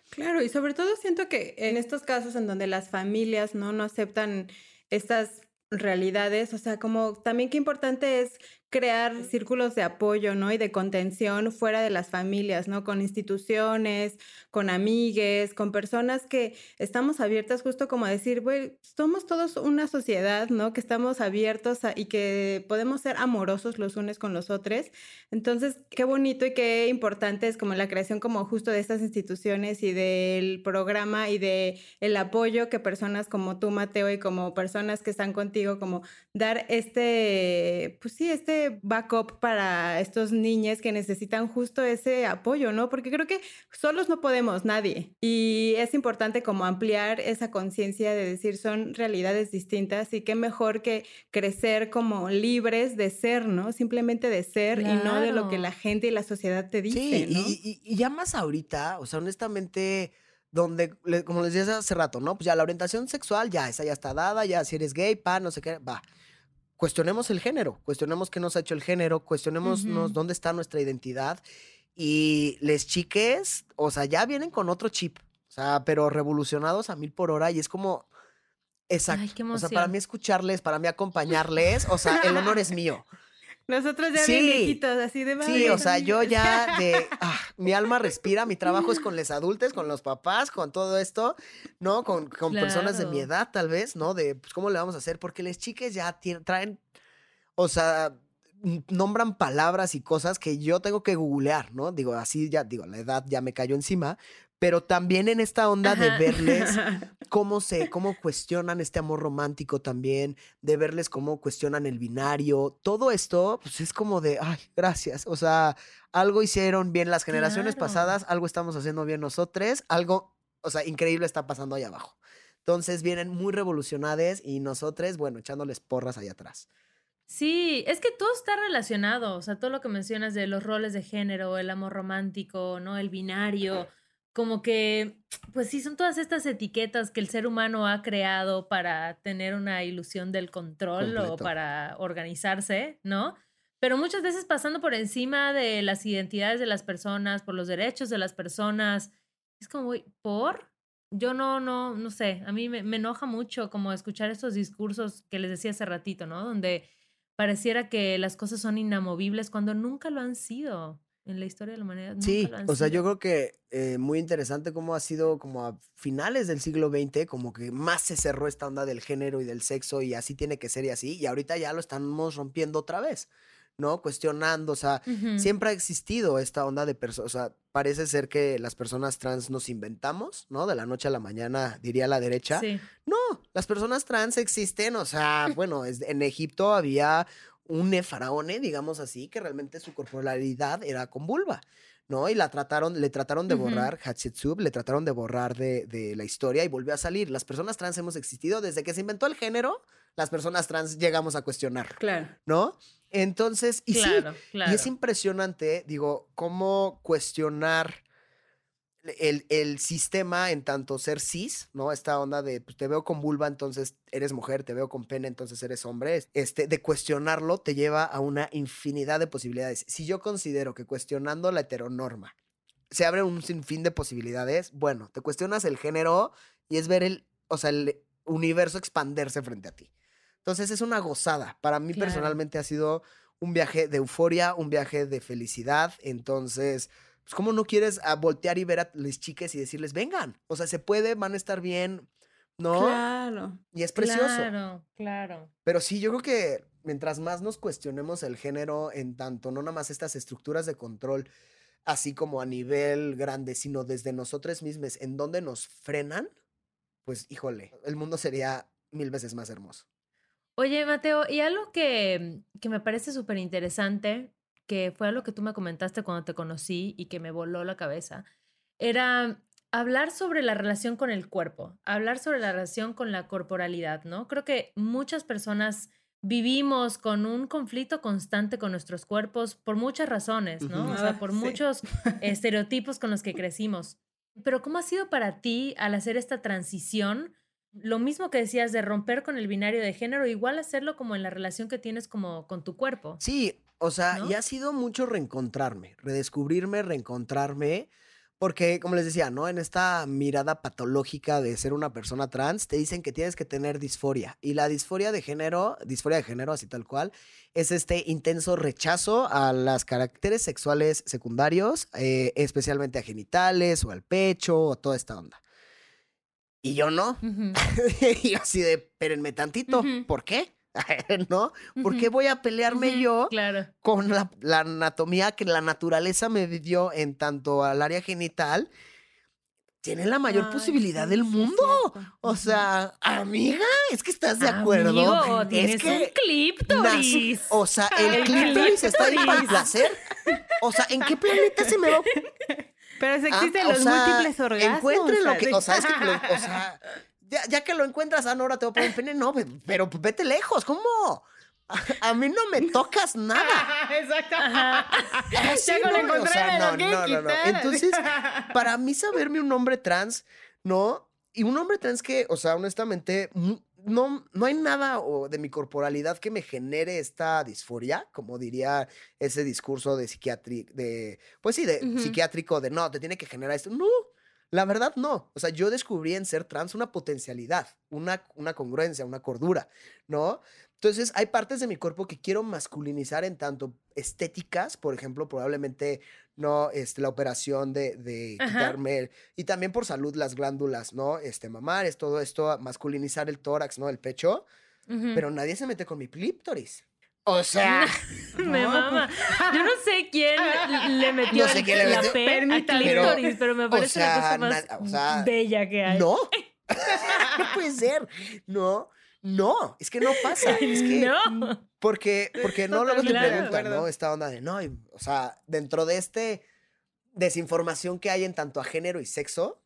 [SPEAKER 3] Claro, y sobre todo siento que en estos casos en donde las familias no, no aceptan estas realidades, o sea, como también qué importante es crear círculos de apoyo, ¿no? Y de contención fuera de las familias, ¿no? Con instituciones, con amigues, con personas que estamos abiertas justo como a decir, güey, somos todos una sociedad, ¿no? Que estamos abiertos a- y que podemos ser amorosos los unos con los otros. Entonces, qué bonito y qué importante es como la creación como justo de estas instituciones y del programa y de el apoyo que personas como tú, Mateo, y como personas que están contigo, como dar este, pues sí, este backup para estos niños que necesitan justo ese apoyo, ¿no? Porque creo que solos no podemos, nadie. Y es importante como ampliar esa conciencia de decir son realidades distintas y qué mejor que crecer como libres de ser, ¿no? Simplemente de ser y no de lo que
[SPEAKER 4] Claro.
[SPEAKER 3] la gente y la sociedad te dice,
[SPEAKER 5] Sí,
[SPEAKER 3] ¿no?
[SPEAKER 5] y, y- y ya más ahorita, o sea, honestamente, donde, como les decía hace rato, ¿no? Pues ya la orientación sexual, ya, esa ya está dada, ya si eres gay, pa, no sé qué, va. Cuestionemos el género, cuestionemos qué nos ha hecho el género, cuestionemos dónde está nuestra identidad. Y les chiques, o sea, ya vienen con otro chip, o sea, pero revolucionados a mil por hora y es como, exacto.
[SPEAKER 4] Ay,
[SPEAKER 5] o sea, para mí escucharles, para mí acompañarles, o sea, el honor es mío.
[SPEAKER 3] Nosotros ya
[SPEAKER 5] Sí.
[SPEAKER 3] bien viejitos, así de
[SPEAKER 5] Sí,
[SPEAKER 3] "Vale,
[SPEAKER 5] o sea, yo
[SPEAKER 3] amigas".
[SPEAKER 5] ya de, ah, mi alma respira, mi trabajo es con los adultos, con los papás, con todo esto, ¿no? Con, con personas de mi edad, tal vez, ¿no? De, pues, ¿cómo le vamos a hacer? Porque las chiques ya traen, o sea, nombran palabras y cosas que yo tengo que googlear, ¿no? Digo, así ya, digo, la edad ya me cayó encima, pero también en esta onda de verles cómo se, cómo cuestionan este amor romántico también, de verles cómo cuestionan el binario, todo esto, pues es como de, ay, gracias, o sea, algo hicieron bien las generaciones
[SPEAKER 4] Claro.
[SPEAKER 5] pasadas, algo estamos haciendo bien nosotros, algo, o sea, increíble está pasando allá abajo. Entonces vienen muy revolucionadas y nosotros, bueno, echándoles porras allá atrás.
[SPEAKER 4] Sí, es que todo está relacionado, o sea, todo lo que mencionas de los roles de género, el amor romántico, ¿no? El binario, como que, pues sí, son todas estas etiquetas que el ser humano ha creado para tener una ilusión del control o para organizarse, ¿no? Pero muchas veces pasando por encima de las identidades de las personas, por los derechos de las personas, es como, ¿por? Yo no, no, no sé, a mí me, me enoja mucho como escuchar estos discursos que les decía hace ratito, ¿no? Donde pareciera que las cosas son inamovibles cuando nunca lo han sido en la historia de la humanidad. nunca
[SPEAKER 5] Sí,
[SPEAKER 4] lo han
[SPEAKER 5] o sea, yo creo que eh, muy interesante cómo ha sido como a finales del siglo XX, como que más se cerró esta onda del género y del sexo y así tiene que ser y así, y ahorita ya lo estamos rompiendo otra vez, ¿no? Cuestionando, o sea, siempre ha existido esta onda de personas, o sea, parece ser que las personas trans nos inventamos, ¿no? De la noche a la mañana, diría la derecha.
[SPEAKER 4] Sí.
[SPEAKER 5] No, las personas trans existen, o sea, bueno, en Egipto había un faraone, digamos así, que realmente su corporalidad era con vulva, ¿no? Y la trataron, le trataron de borrar, Hatshepsut, le trataron de borrar de, de la historia y volvió a salir. Las personas trans hemos existido desde que se inventó el género, las personas trans llegamos a cuestionarlo,
[SPEAKER 3] Claro.
[SPEAKER 5] ¿no? Entonces, y sí,
[SPEAKER 4] claro.
[SPEAKER 5] y es impresionante, digo, cómo cuestionar el, el sistema en tanto ser cis, ¿no? Esta onda de pues, te veo con vulva, entonces eres mujer, te veo con pene, entonces eres hombre. Este, de cuestionarlo te lleva a una infinidad de posibilidades. Si yo considero que cuestionando la heteronorma se abre un sinfín de posibilidades, bueno, te cuestionas el género y es ver el, o sea, el universo expanderse frente a ti. Entonces es una gozada. Para mí
[SPEAKER 4] Claro.
[SPEAKER 5] personalmente ha sido un viaje de euforia, un viaje de felicidad. Entonces, pues, ¿cómo no quieres a voltear y ver a las chicas y decirles, vengan? O sea, se puede, van a estar bien, ¿no?
[SPEAKER 3] Claro.
[SPEAKER 5] Y es precioso.
[SPEAKER 4] Claro, claro.
[SPEAKER 5] Pero sí, yo creo que mientras más nos cuestionemos el género en tanto, no nada más estas estructuras de control, así como a nivel grande, sino desde nosotros mismos, en donde nos frenan, pues híjole, el mundo sería mil veces más hermoso.
[SPEAKER 4] Oye, Mateo, y algo que, que me parece súper interesante, que fue algo que tú me comentaste cuando te conocí y que me voló la cabeza, era hablar sobre la relación con el cuerpo, hablar sobre la relación con la corporalidad, ¿no? Creo que muchas personas vivimos con un conflicto constante con nuestros cuerpos por muchas razones, ¿no? O sea,
[SPEAKER 3] Ah,
[SPEAKER 4] por
[SPEAKER 3] sí.
[SPEAKER 4] muchos estereotipos con los que crecimos. Pero ¿cómo ha sido para ti al hacer esta transición? Lo mismo que decías de romper con el binario de género, igual hacerlo como en la relación que tienes como con tu cuerpo.
[SPEAKER 5] Sí, o sea,
[SPEAKER 4] ¿No?
[SPEAKER 5] y ha sido mucho reencontrarme, redescubrirme, reencontrarme, porque como les decía, ¿no? En esta mirada patológica de ser una persona trans, te dicen que tienes que tener disforia. Y la disforia de género, disforia de género, así tal cual, es este intenso rechazo a los caracteres sexuales secundarios, eh, especialmente a genitales o al pecho o toda esta onda. Y yo no. Y yo así de, espérenme tantito,
[SPEAKER 4] Ujú.
[SPEAKER 5] ¿por qué? ¿No? ¿Por qué voy a pelearme yo
[SPEAKER 4] Claro.
[SPEAKER 5] con la, la anatomía que la naturaleza me dio en tanto al área genital? Tiene la mayor
[SPEAKER 3] Ay,
[SPEAKER 5] posibilidad del mundo. O sea, amiga, es que estás de acuerdo.
[SPEAKER 4] Amigo, tienes
[SPEAKER 5] es que
[SPEAKER 4] un clíptoris.
[SPEAKER 5] nace- o sea, el clítoris está ahí para el placer. O sea, ¿en qué planeta se me va?
[SPEAKER 3] Pero se
[SPEAKER 5] Ah,
[SPEAKER 3] existen los
[SPEAKER 5] sea,
[SPEAKER 3] múltiples orgasmos.
[SPEAKER 5] Encuentre lo que, o sea, es que, lo- o sea, ya, ya que lo encuentras, ah, no, ahora te voy a poner un pene, no, ve- pero pues vete lejos, ¿cómo? A, a mí no me tocas nada.
[SPEAKER 3] Exacto.
[SPEAKER 5] Sí,
[SPEAKER 3] Ya
[SPEAKER 5] no, o
[SPEAKER 3] encontré
[SPEAKER 5] sea,
[SPEAKER 3] me lo
[SPEAKER 5] no,
[SPEAKER 3] quiero
[SPEAKER 5] no, no, no. Entonces, para mí saberme un hombre trans, ¿no? Y un hombre trans que, o sea, honestamente, no, no hay nada o, de mi corporalidad que me genere esta disforia, como diría ese discurso de psiquiátrico, de, pues sí, de psiquiátrico, de no, te tiene que generar esto. No, la verdad no. O sea, yo descubrí en ser trans una potencialidad, una, una congruencia, una cordura, ¿no? Entonces, hay partes de mi cuerpo que quiero masculinizar en tanto estéticas, por ejemplo, probablemente no este, la operación de, quitarme, el- y también por salud las glándulas, ¿no? Este, mamares, todo esto, masculinizar el tórax, ¿no? El pecho, pero nadie se mete con mi clíptoris. O sea,
[SPEAKER 4] Me
[SPEAKER 3] No,
[SPEAKER 4] mama. Yo no sé quién le metió
[SPEAKER 5] No sé quién le
[SPEAKER 4] la
[SPEAKER 5] metió-
[SPEAKER 4] P al
[SPEAKER 3] Permítame.
[SPEAKER 4] clítoris, pero, me parece la
[SPEAKER 5] sea,
[SPEAKER 4] cosa más
[SPEAKER 5] na- o sea,
[SPEAKER 4] bella que hay.
[SPEAKER 5] no. no puede ser. No, no, es que no pasa. Es que
[SPEAKER 4] No.
[SPEAKER 5] Porque, porque no luego te preguntan. ¿no? Esta onda de, no, y, o sea, dentro de este desinformación que hay en tanto a género y sexo,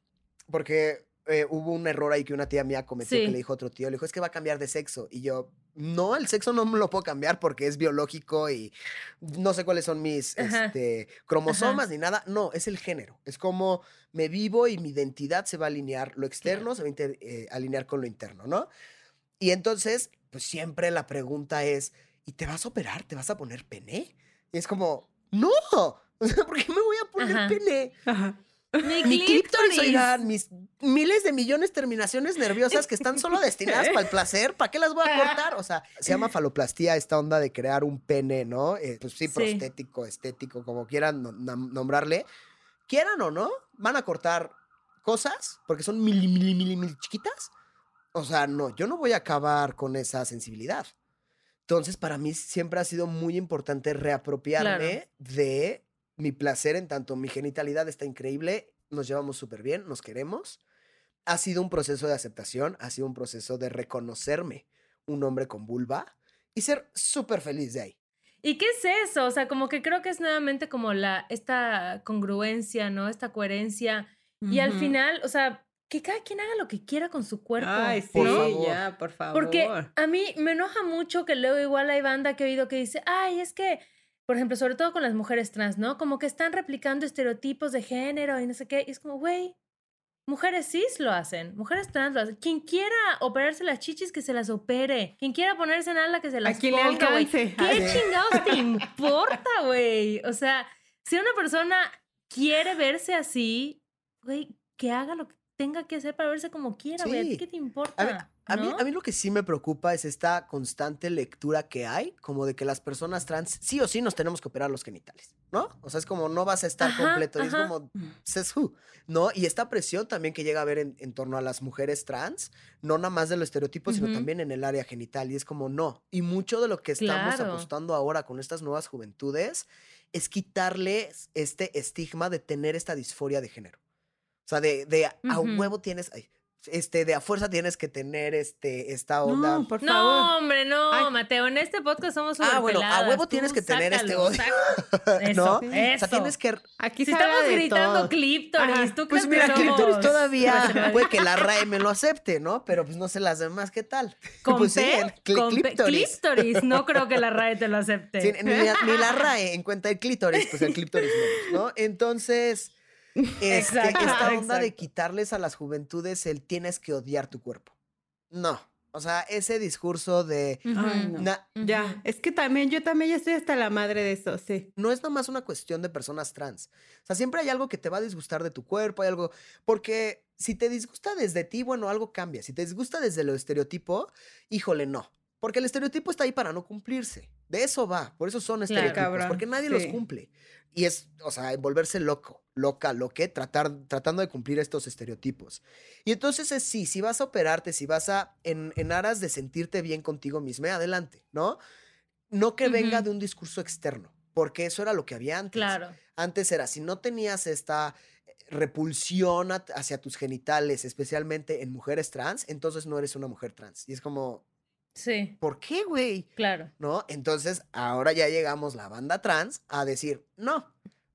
[SPEAKER 5] porque eh, hubo un error ahí que una tía mía cometió
[SPEAKER 4] Sí.
[SPEAKER 5] que le dijo a otro tío, le dijo, es que va a cambiar de sexo. Y yo, no, el sexo no me lo puedo cambiar porque es biológico y no sé cuáles son mis este, cromosomas ni nada. No, es el género. Es como me vivo y mi identidad se va a alinear, lo externo se va a eh, alinear con lo interno, ¿no? Y entonces, pues siempre la pregunta es, ¿y te vas a operar? ¿Te vas a poner pene? Y es como, no, ¿por qué me voy a poner
[SPEAKER 4] Ajá.
[SPEAKER 5] pene?
[SPEAKER 3] Ajá.
[SPEAKER 4] Mi
[SPEAKER 5] Mi clítoris, oigan, mis miles de millones de terminaciones nerviosas que están solo destinadas para el placer, ¿para qué las voy a cortar? O sea, se llama faloplastía esta onda de crear un pene, ¿no? Eh, pues sí,
[SPEAKER 4] Sí.
[SPEAKER 5] prostético, estético, como quieran nombrarle. Quieran o no, van a cortar cosas porque son mili, mili, mili, mili chiquitas. O sea, no, yo no voy a acabar con esa sensibilidad. Entonces, para mí siempre ha sido muy importante reapropiarme de mi placer en tanto mi genitalidad está increíble, nos llevamos súper bien, nos queremos. Ha sido un proceso de aceptación, ha sido un proceso de reconocerme un hombre con vulva y ser súper feliz de ahí.
[SPEAKER 4] ¿Y qué es eso? O sea, como que creo que es nuevamente como la, esta congruencia, ¿no? Esta coherencia. Y al final, o sea, que cada quien haga lo que quiera con su cuerpo.
[SPEAKER 3] Ay, sí,
[SPEAKER 5] Por favor.
[SPEAKER 3] ya, por favor.
[SPEAKER 4] Porque a mí me enoja mucho que luego igual hay banda que he oído que dice, ay, es que, por ejemplo, sobre todo con las mujeres trans, ¿no? Como que están replicando estereotipos de género y no sé qué. Y es como, güey, mujeres cis lo hacen, mujeres trans lo hacen. Quien quiera operarse las chichis, que se las opere. Quien quiera ponerse en ala, que se las
[SPEAKER 3] le
[SPEAKER 4] ponga, güey.
[SPEAKER 3] alcance.
[SPEAKER 4] ¿Qué chingados te importa, güey? O sea, si una persona quiere verse así, güey, que haga lo que tenga que hacer para verse como quiera, güey. ¿A ti qué te
[SPEAKER 5] A mí, a, mí, a mí lo que sí me preocupa es esta constante lectura que hay, como de que las personas trans sí o sí nos tenemos que operar los genitales, ¿no? O sea, es como no vas a estar
[SPEAKER 4] Ajá,
[SPEAKER 5] completo, y es como, says who, ¿no? Y esta presión también que llega a haber en, en torno a las mujeres trans, no nada más de los estereotipos, sino también en el área genital, y es como, no. Y mucho de lo que estamos
[SPEAKER 4] Claro.
[SPEAKER 5] apostando ahora con estas nuevas juventudes es quitarles este estigma de tener esta disforia de género. O sea, de, de a
[SPEAKER 4] Ujú.
[SPEAKER 5] huevo tienes, ay, este, de a fuerza tienes que tener este, esta onda.
[SPEAKER 3] No, por
[SPEAKER 4] No, hombre, no,
[SPEAKER 3] Ay.
[SPEAKER 4] Mateo. En este podcast somos
[SPEAKER 5] Ah, bueno, a huevo
[SPEAKER 4] tú
[SPEAKER 5] tienes que tener este odio.
[SPEAKER 4] Eso,
[SPEAKER 5] ¿No?
[SPEAKER 4] eso.
[SPEAKER 5] O sea, tienes que.
[SPEAKER 3] Aquí
[SPEAKER 4] Si estamos gritando
[SPEAKER 3] todo.
[SPEAKER 4] clíptoris. ¿tú
[SPEAKER 5] Pues
[SPEAKER 4] crees
[SPEAKER 5] mira,
[SPEAKER 4] somos
[SPEAKER 5] todavía puede que la RAE me lo acepte, ¿no? Pero pues no sé las demás, ¿qué tal?
[SPEAKER 4] ¿Con
[SPEAKER 5] pues sí, cli-
[SPEAKER 4] Con
[SPEAKER 5] clíptoris.
[SPEAKER 4] clíptoris. No creo que la RAE te lo acepte.
[SPEAKER 5] Sí, ni, la, ni la RAE en cuenta el clítoris, pues el clítoris menos, ¿no? Entonces, este, esta onda de quitarles a las juventudes el tienes que odiar tu cuerpo. No. O sea, ese discurso de.
[SPEAKER 3] Ya, es que también, yo también ya estoy hasta la madre de eso, sí.
[SPEAKER 5] no es nomás una cuestión de personas trans. O sea, siempre hay algo que te va a disgustar de tu cuerpo, hay algo. Porque si te disgusta desde ti, bueno, algo cambia. Si te disgusta desde lo estereotipo, híjole, no. Porque el estereotipo está ahí para no cumplirse. De eso va. Por eso son estereotipos. Porque nadie los cumple. Y es, o sea, volverse loco, loca, loque, tratar, tratando de cumplir estos estereotipos. Y entonces es sí, si vas a operarte, si vas a, en, en aras de sentirte bien contigo misma, adelante, ¿no? No que venga de un discurso externo, porque eso era lo que había antes.
[SPEAKER 4] Claro.
[SPEAKER 5] Antes era, si no tenías esta eh, repulsión hacia tus genitales, especialmente en mujeres trans, entonces no eres una mujer trans. Y es como,
[SPEAKER 4] Sí,
[SPEAKER 5] ¿por qué, güey?
[SPEAKER 4] claro.
[SPEAKER 5] ¿No? Entonces, ahora ya llegamos la banda trans a decir, no.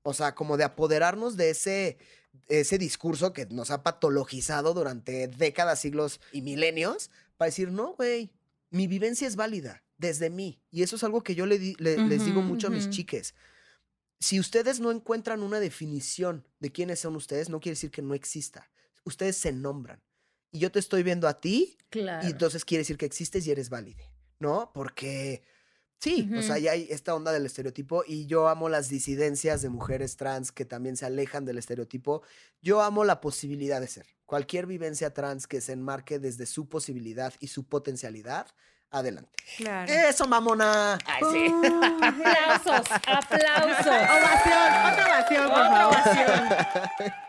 [SPEAKER 5] O sea, como de apoderarnos de ese, ese discurso que nos ha patologizado durante décadas, siglos y milenios, para decir, no, güey, mi vivencia es válida desde mí. Y eso es algo que yo le di- le- les digo mucho a mis chiques. Si ustedes no encuentran una definición de quiénes son ustedes, no quiere decir que no exista. Ustedes se nombran. Y yo te estoy viendo a ti
[SPEAKER 4] Claro.
[SPEAKER 5] y entonces quiere decir que existes y eres válide, ¿no? Porque sí, o sea, ya hay esta onda del estereotipo y yo amo las disidencias de mujeres trans que también se alejan del estereotipo. Yo amo la posibilidad de ser. Cualquier vivencia trans que se enmarque desde su posibilidad y su potencialidad, adelante.
[SPEAKER 3] Claro.
[SPEAKER 5] Eso, mamona. Ay, sí.
[SPEAKER 4] Aplausos, aplausos.
[SPEAKER 3] Ovación, otra ovación, por favor.
[SPEAKER 4] ovación.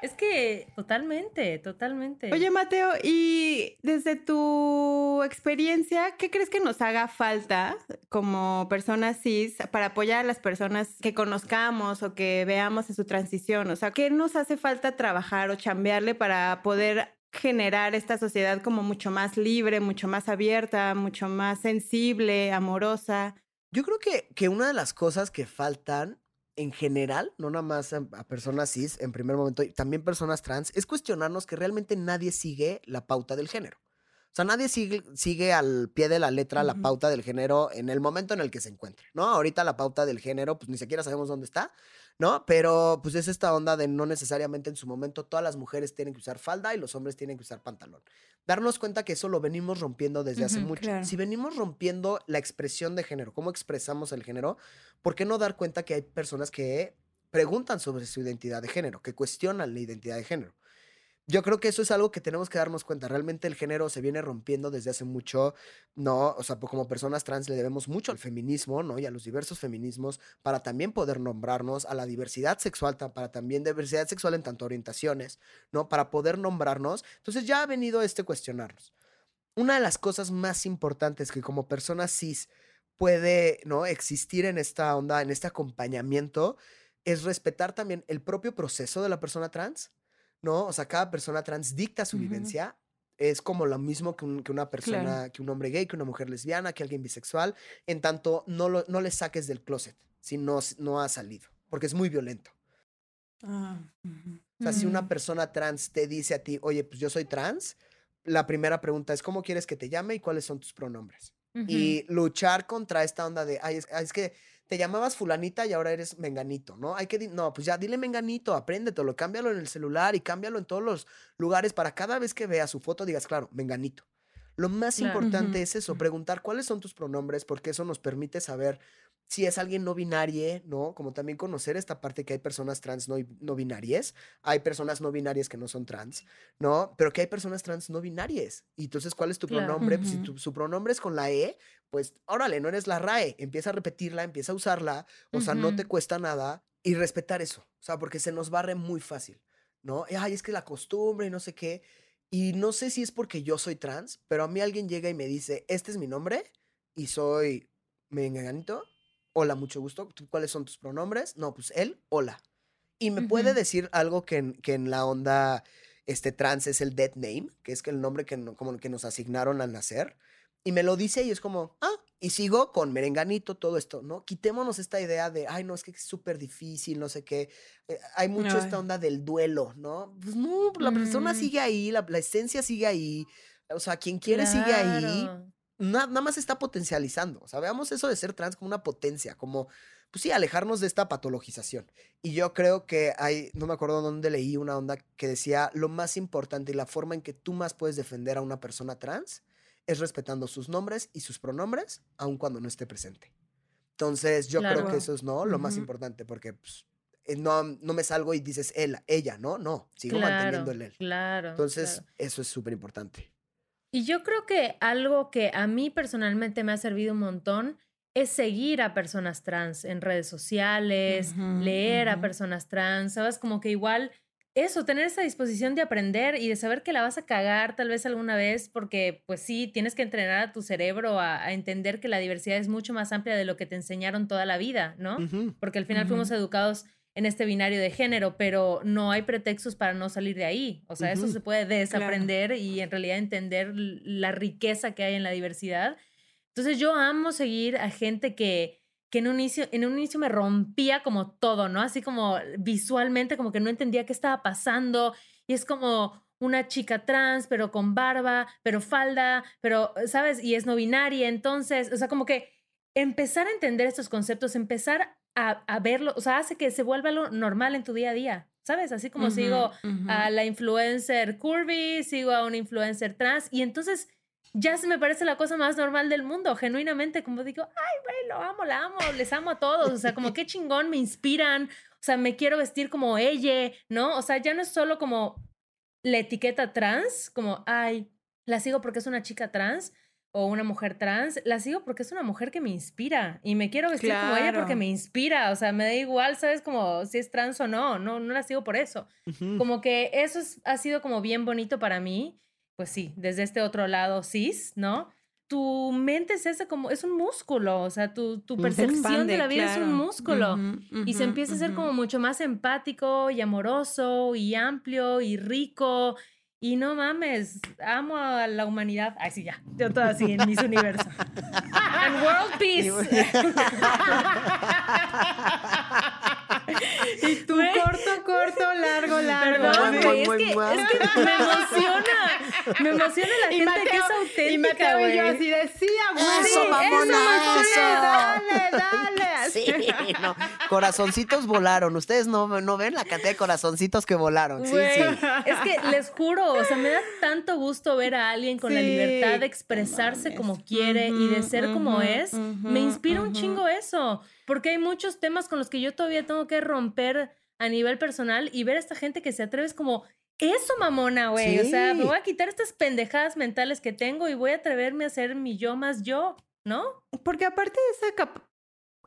[SPEAKER 4] Es que totalmente, totalmente.
[SPEAKER 3] Oye, Mateo, y desde tu experiencia, ¿qué crees que nos haga falta como personas cis para apoyar a las personas que conozcamos o que veamos en su transición? O sea, ¿qué nos hace falta trabajar o chambearle para poder generar esta sociedad como mucho más libre, mucho más abierta, mucho más sensible, amorosa?
[SPEAKER 5] Yo creo que, que una de las cosas que faltan en general, no nada más a, a personas cis en primer momento, y también personas trans, es cuestionarnos que realmente nadie sigue la pauta del género. O sea, nadie sigue, sigue al pie de la letra la pauta del género en el momento en el que se encuentre, ¿no? Ahorita la pauta del género, pues ni siquiera sabemos dónde está, ¿no? Pero pues es esta onda de no necesariamente en su momento todas las mujeres tienen que usar falda y los hombres tienen que usar pantalón. Darnos cuenta que eso lo venimos rompiendo desde hace mucho.
[SPEAKER 3] claro.
[SPEAKER 5] Si venimos rompiendo la expresión de género, cómo expresamos el género, ¿por qué no dar cuenta que hay personas que preguntan sobre su identidad de género, que cuestionan la identidad de género? Yo creo que eso es algo que tenemos que darnos cuenta. Realmente el género se viene rompiendo desde hace mucho, ¿no? O sea, como personas trans le debemos mucho al feminismo, ¿no? Y a los diversos feminismos para también poder nombrarnos, a la diversidad sexual, para también diversidad sexual en tanto orientaciones, ¿no? Para poder nombrarnos. Entonces ya ha venido este cuestionarnos. Una de las cosas más importantes que como personas cis puede, ¿no? Existir en esta onda, en este acompañamiento, es respetar también el propio proceso de la persona trans, ¿no? O sea, cada persona trans dicta su vivencia. Es como lo mismo que, un- que una persona, que un hombre gay, que una mujer lesbiana, que alguien bisexual, en tanto no, lo, no le saques del closet si no, no ha salido, porque es muy violento.
[SPEAKER 3] Ah.
[SPEAKER 5] O sea, si una
[SPEAKER 4] Ujú.
[SPEAKER 5] persona trans te dice a ti, oye, pues yo soy trans, la primera pregunta es, ¿cómo quieres que te llame y cuáles son tus pronombres? Y luchar contra esta onda de, ay, es, ay, es que te llamabas fulanita y ahora eres menganito, ¿no? Hay que, no, pues ya dile menganito, apréndetelo, cámbialo en el celular y cámbialo en todos los lugares para cada vez que veas su foto digas, claro, menganito. Lo más
[SPEAKER 4] Claro.
[SPEAKER 5] importante es eso, preguntar cuáles son tus pronombres, porque eso nos permite saber si es alguien no binario, ¿no? Como también conocer esta parte que hay personas trans no, no binarias, hay personas no binarias que no son trans, ¿no? Pero que hay personas trans no binarias. Y entonces, ¿cuál es tu
[SPEAKER 4] Claro.
[SPEAKER 5] pronombre? Pues si tu- su pronombre es con la E, pues órale, no eres la RAE, empieza a repetirla, empieza a usarla, o sea, no te cuesta nada y respetar eso, o sea, porque se nos barre muy fácil, ¿no? Ay, es que la costumbre y no sé qué. Y no sé si es porque yo soy trans, pero a mí alguien llega y me dice, este es mi nombre y soy menganito. Hola, mucho gusto. ¿Tú- ¿Cuáles son tus pronombres? No, pues él, hola. Y me puede decir algo que en, que en la onda este, trans es el dead name, que es que el nombre que, no- como que nos asignaron al nacer. Y me lo dice y es como, ah, y sigo con merenganito, todo esto, ¿no? Quitémonos esta idea de, ay, no, es que es súper difícil, no sé qué. Eh, hay mucho esta onda del duelo, ¿no? Pues no, la persona
[SPEAKER 4] Mm.
[SPEAKER 5] sigue ahí, la, la esencia sigue ahí. O sea, quien quiere sigue ahí. Na- nada más está potencializando. O sea, veamos eso de ser trans como una potencia, como, pues sí, alejarnos de esta patologización. Y yo creo que hay, no me acuerdo dónde leí una onda que decía, lo más importante y la forma en que tú más puedes defender a una persona trans es respetando sus nombres y sus pronombres, aun cuando no esté presente. Entonces, yo creo
[SPEAKER 4] Claro.
[SPEAKER 5] que eso es, ¿no? Lo más importante, porque pues, eh, no, no me salgo y dices él, ella, ¿no? No, sigo manteniendo el él.
[SPEAKER 4] Claro.
[SPEAKER 5] Entonces,
[SPEAKER 4] claro.
[SPEAKER 5] eso es súper importante.
[SPEAKER 4] Y yo creo que algo que a mí personalmente me ha servido un montón es seguir a personas trans en redes sociales, leer a personas trans, ¿sabes? Como que igual eso, tener esa disposición de aprender y de saber que la vas a cagar tal vez alguna vez, porque pues sí, tienes que entrenar a tu cerebro a, a entender que la diversidad es mucho más amplia de lo que te enseñaron toda la vida, ¿no? Porque al final fuimos educados en este binario de género, pero no hay pretextos para no salir de ahí. O sea, eso se puede desaprender y en realidad entender la riqueza que hay en la diversidad. Entonces yo amo seguir a gente que, que en, un inicio, en un inicio me rompía como todo, ¿no? Así como visualmente, como que no entendía qué estaba pasando. Y es como una chica trans, pero con barba, pero falda, pero, ¿sabes? Y es no binaria. Entonces, o sea, como que empezar a entender estos conceptos, empezar a, a verlo, o sea, hace que se vuelva lo normal en tu día a día, ¿sabes? Así como sigo a la influencer curvy, sigo a una influencer trans y entonces ya se me parece la cosa más normal del mundo, genuinamente, como digo, ay, güey, lo amo, la amo, les amo a todos, o sea, como qué chingón, me inspiran, o sea, me quiero vestir como ella, ¿no? O sea, ya no es solo como la etiqueta trans, como, ay, la sigo porque es una chica trans o una mujer trans, la sigo porque es una mujer que me inspira y me quiero vestir como ella porque
[SPEAKER 3] Claro.
[SPEAKER 4] me inspira, o sea, me da igual, ¿sabes? Como si es trans o no, no, no la sigo por eso. Como que eso es- ha sido como bien bonito para mí, pues sí, desde este otro lado cis, ¿no? Tu mente es ese como, es un músculo, o sea, tu, tu percepción de la vida es un
[SPEAKER 3] claro.
[SPEAKER 4] músculo y se empieza a ser como mucho más empático y amoroso y amplio y rico. Y no mames, amo a la humanidad. Ay, sí, ya. Yo todo así en mis universos. And world peace.
[SPEAKER 3] Y tú corto, corto, largo, largo.
[SPEAKER 4] Perdón,
[SPEAKER 5] Mua,
[SPEAKER 4] güey, es que,
[SPEAKER 5] mua.
[SPEAKER 4] es que me emociona. Me emociona la
[SPEAKER 3] Y
[SPEAKER 4] gente
[SPEAKER 3] Mateo,
[SPEAKER 4] que es
[SPEAKER 3] y Mateo
[SPEAKER 4] auténtica,
[SPEAKER 3] y yo así decía, güey.
[SPEAKER 5] Eso,
[SPEAKER 3] sí,
[SPEAKER 5] mamona,
[SPEAKER 3] mamona,
[SPEAKER 5] eso.
[SPEAKER 3] Dale, dale.
[SPEAKER 5] Sí, no. Corazoncitos volaron. Ustedes no, no ven la cantidad de corazoncitos que volaron. Sí, sí.
[SPEAKER 4] Es que les juro, o sea, me da tanto gusto ver a alguien con la libertad de expresarse
[SPEAKER 3] mames.
[SPEAKER 4] como quiere y de ser como es. me inspira un chingo eso, porque hay muchos temas con los que yo todavía tengo que romper a nivel personal y ver a esta gente que se atreve es como, eso mamona, güey. O sea, me voy a quitar estas pendejadas mentales que tengo y voy a atreverme a ser mi yo más yo, ¿no?
[SPEAKER 3] Porque aparte de esa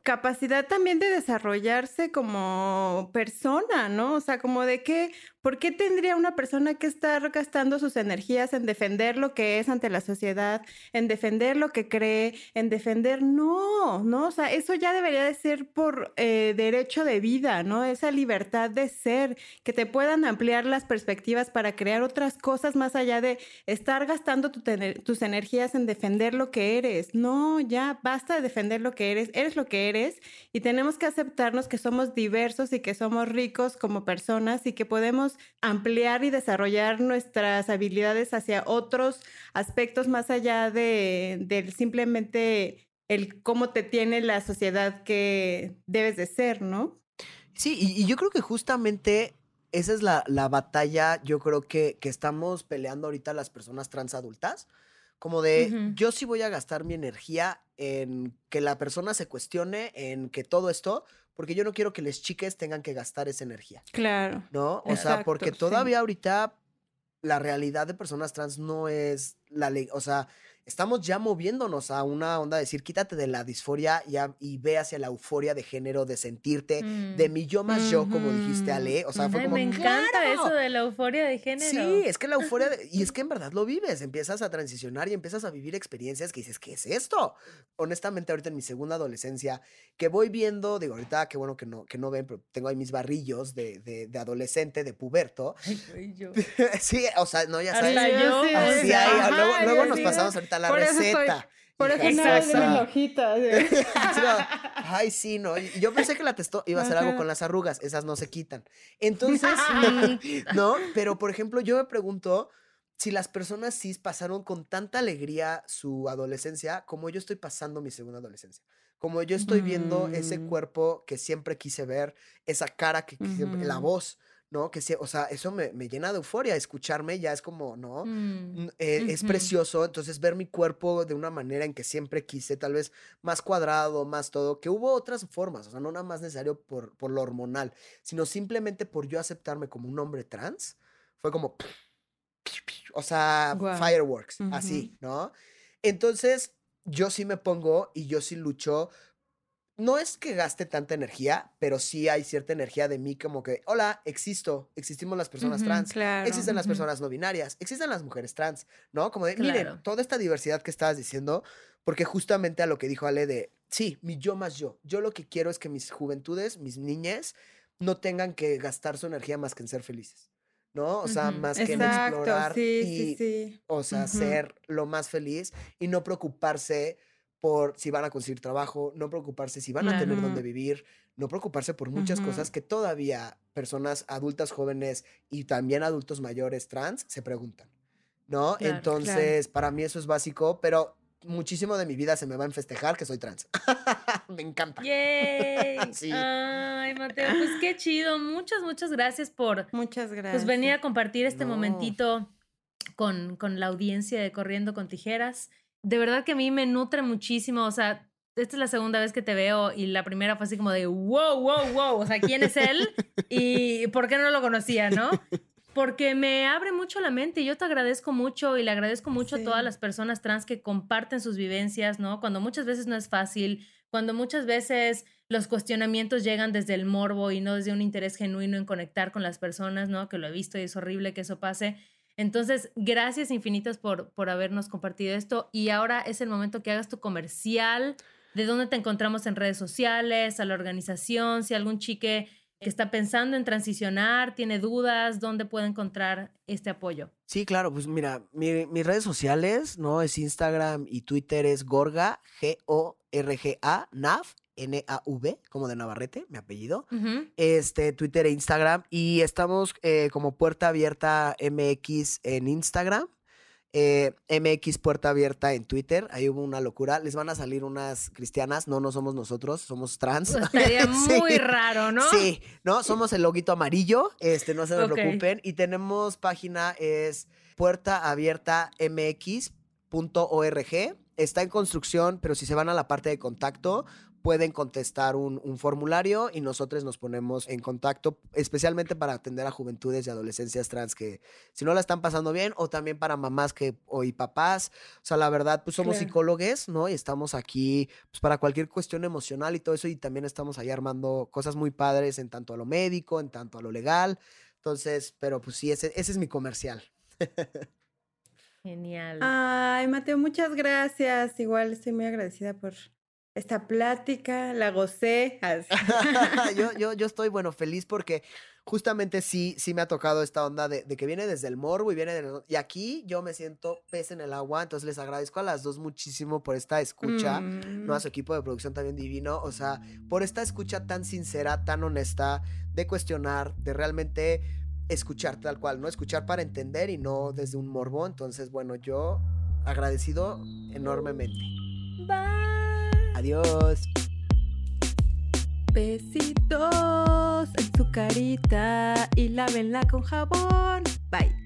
[SPEAKER 3] capacidad también de desarrollarse como persona, ¿no? O sea, como de qué, ¿por qué tendría una persona que estar gastando sus energías en defender lo que es ante la sociedad, en defender lo que cree, en defender, no, no, o sea, eso ya debería de ser por eh, derecho de vida, ¿no? Esa libertad de ser, que te puedan ampliar las perspectivas para crear otras cosas más allá de estar gastando tus energías en defender lo que eres. No, ya basta de defender lo que eres, eres lo que eres y tenemos que aceptarnos que somos diversos y que somos ricos como personas y que podemos ampliar y desarrollar nuestras habilidades hacia otros aspectos más allá de, simplemente el cómo te tiene la sociedad que debes de ser, ¿no?
[SPEAKER 5] Sí, y, y yo creo que justamente esa es la, la batalla, yo creo que, que estamos peleando ahorita las personas trans adultas. Como de, yo sí voy a gastar mi energía en que la persona se cuestione, en que todo esto, porque yo no quiero que las chiques tengan que gastar esa energía,
[SPEAKER 3] Claro.
[SPEAKER 5] ¿no? O sea, porque
[SPEAKER 3] sí.
[SPEAKER 5] todavía ahorita la realidad de personas trans no es la ley, o sea, estamos ya moviéndonos a una onda de decir, quítate de la disforia y, a- y ve hacia la euforia de género, de sentirte, de
[SPEAKER 4] Mm.
[SPEAKER 5] mi yo más yo, como dijiste, Ale. O sea, fue
[SPEAKER 4] Ay,
[SPEAKER 5] como.
[SPEAKER 4] me encanta
[SPEAKER 5] ¡claro!
[SPEAKER 4] eso de la euforia de género.
[SPEAKER 5] Sí, es que la euforia, de- y es que en verdad lo vives, empiezas a transicionar y empiezas a vivir experiencias que dices, ¿qué es esto? Honestamente, ahorita en mi segunda adolescencia, que voy viendo, digo, ahorita qué bueno que no, que no ven, pero tengo ahí mis barrillos de, de, de adolescente, de puberto.
[SPEAKER 4] Ay, yo.
[SPEAKER 5] sí, o sea, no, ya sabes.
[SPEAKER 4] Yo.
[SPEAKER 3] sí,
[SPEAKER 5] Así luego, luego nos pasamos ahorita la
[SPEAKER 3] Por eso estoy-
[SPEAKER 5] receta.
[SPEAKER 3] Por eso no hojita.
[SPEAKER 5] Sí, Ay, sí, no. Yo pensé que la testó iba a hacer algo con las arrugas. Esas no se quitan. Entonces. ¿no? Pero, por ejemplo, yo me pregunto si las personas cis pasaron con tanta alegría su adolescencia como yo estoy pasando mi segunda adolescencia. Como yo estoy viendo ese
[SPEAKER 3] Mm.
[SPEAKER 5] cuerpo que siempre quise ver, esa cara que quise- la voz, ¿no? Que sí, o sea, eso me, me llena de euforia. Escucharme ya es como, ¿no?
[SPEAKER 4] Mm.
[SPEAKER 5] Eh, Es precioso, entonces ver mi cuerpo de una manera en que siempre quise, tal vez más cuadrado, más todo, que hubo otras formas, o sea, no nada más necesario por, por lo hormonal, sino simplemente por yo aceptarme como un hombre trans, fue como, o sea, fireworks, así, ¿no? Entonces, yo sí me pongo y yo sí lucho. No es que gaste tanta energía, pero sí hay cierta energía de mí como que, hola, existo, existimos las personas trans,
[SPEAKER 3] Claro.
[SPEAKER 5] Existen las personas no binarias, existen las mujeres trans, ¿no? Como de, miren,
[SPEAKER 4] Claro.
[SPEAKER 5] toda esta diversidad que estabas diciendo, porque justamente a lo que dijo Ale de, sí, mi yo más yo. Yo lo que quiero es que mis juventudes, mis niñas, no tengan que gastar su energía más que en ser felices, ¿no? O sea, más que en explorar
[SPEAKER 3] sí,
[SPEAKER 5] y,
[SPEAKER 3] sí, sí.
[SPEAKER 5] o sea, ser lo más feliz y no preocuparse por si van a conseguir trabajo, no preocuparse si van a tener
[SPEAKER 3] Claro.
[SPEAKER 5] dónde vivir, no preocuparse por muchas
[SPEAKER 3] Ujú.
[SPEAKER 5] cosas que todavía personas adultas jóvenes y también adultos mayores trans se preguntan, ¿no?
[SPEAKER 4] Claro,
[SPEAKER 5] Entonces, para mí eso es básico, pero muchísimo de mi vida se me va en festejar que soy trans. me encanta.
[SPEAKER 4] ¡Yay!
[SPEAKER 5] Sí.
[SPEAKER 4] Ay, Mateo, pues qué chido. Muchas, muchas gracias por
[SPEAKER 3] Muchas gracias.
[SPEAKER 4] pues, venir a compartir este
[SPEAKER 5] No.
[SPEAKER 4] momentito con, con la audiencia de Corriendo con Tijeras. De verdad que a mí me nutre muchísimo. O sea, esta es la segunda vez que te veo y la primera fue así como de wow, wow, wow. O sea, ¿quién es él? Y ¿por qué no lo conocía, no? Porque me abre mucho la mente y yo te agradezco mucho y le agradezco mucho a todas
[SPEAKER 3] Sí.
[SPEAKER 4] las personas trans que comparten sus vivencias, ¿no? Cuando muchas veces no es fácil, cuando muchas veces los cuestionamientos llegan desde el morbo y no desde un interés genuino en conectar con las personas, ¿no? Que lo he visto y es horrible que eso pase. Entonces, gracias infinitas por, por habernos compartido esto y ahora es el momento que hagas tu comercial, de dónde te encontramos en redes sociales, a la organización, si algún chique que está pensando en transicionar, tiene dudas, dónde puede encontrar este apoyo.
[SPEAKER 5] Sí, claro, pues mira, mi- mis redes sociales, ¿no? Es Instagram y Twitter es Gorga, G-O-R-G-A, Nav, N-A-V, como de Navarrete, mi apellido. Este, Twitter e Instagram. Y estamos eh, como Puerta Abierta MX en Instagram. eh, MX Puerta Abierta en Twitter. Ahí hubo una locura. Les van a salir unas cristianas. No, no somos nosotros, somos trans.
[SPEAKER 4] Estaría
[SPEAKER 5] Sí.
[SPEAKER 4] muy raro, ¿no?
[SPEAKER 5] Sí, ¿no? Somos el loguito amarillo, este, no se me preocupen. Y tenemos página, es puertaabiertamx.org. Está en construcción, pero si se van a la parte de contacto, pueden contestar un, un formulario y nosotros nos ponemos en contacto, especialmente para atender a juventudes y adolescencias trans que si no la están pasando bien, o también para mamás que, o y papás. O sea, la verdad, pues somos
[SPEAKER 3] Claro.
[SPEAKER 5] psicólogos, ¿no? Y estamos aquí pues, para cualquier cuestión emocional y todo eso, y también estamos ahí armando cosas muy padres en tanto a lo médico, en tanto a lo legal. Entonces, pero pues sí, ese, ese es mi comercial.
[SPEAKER 4] Genial.
[SPEAKER 3] Ay, Mateo, muchas gracias. Igual estoy muy agradecida por esta plática. La gocé.
[SPEAKER 5] Yo, yo, yo estoy, bueno, feliz porque justamente sí, sí me ha tocado esta onda de, de que viene desde el morbo y viene de... Y aquí yo me siento pez en el agua, entonces les agradezco a las dos muchísimo por esta escucha. ¿no? A
[SPEAKER 3] Mm.
[SPEAKER 5] su equipo de producción también divino, o sea, por esta escucha tan sincera, tan honesta, de cuestionar, de realmente escuchar tal cual, ¿no? Escuchar para entender y no desde un morbo. Entonces, bueno, yo agradecido enormemente.
[SPEAKER 3] Bye.
[SPEAKER 5] Adiós.
[SPEAKER 3] Besitos en su carita y lávenla con jabón. Bye.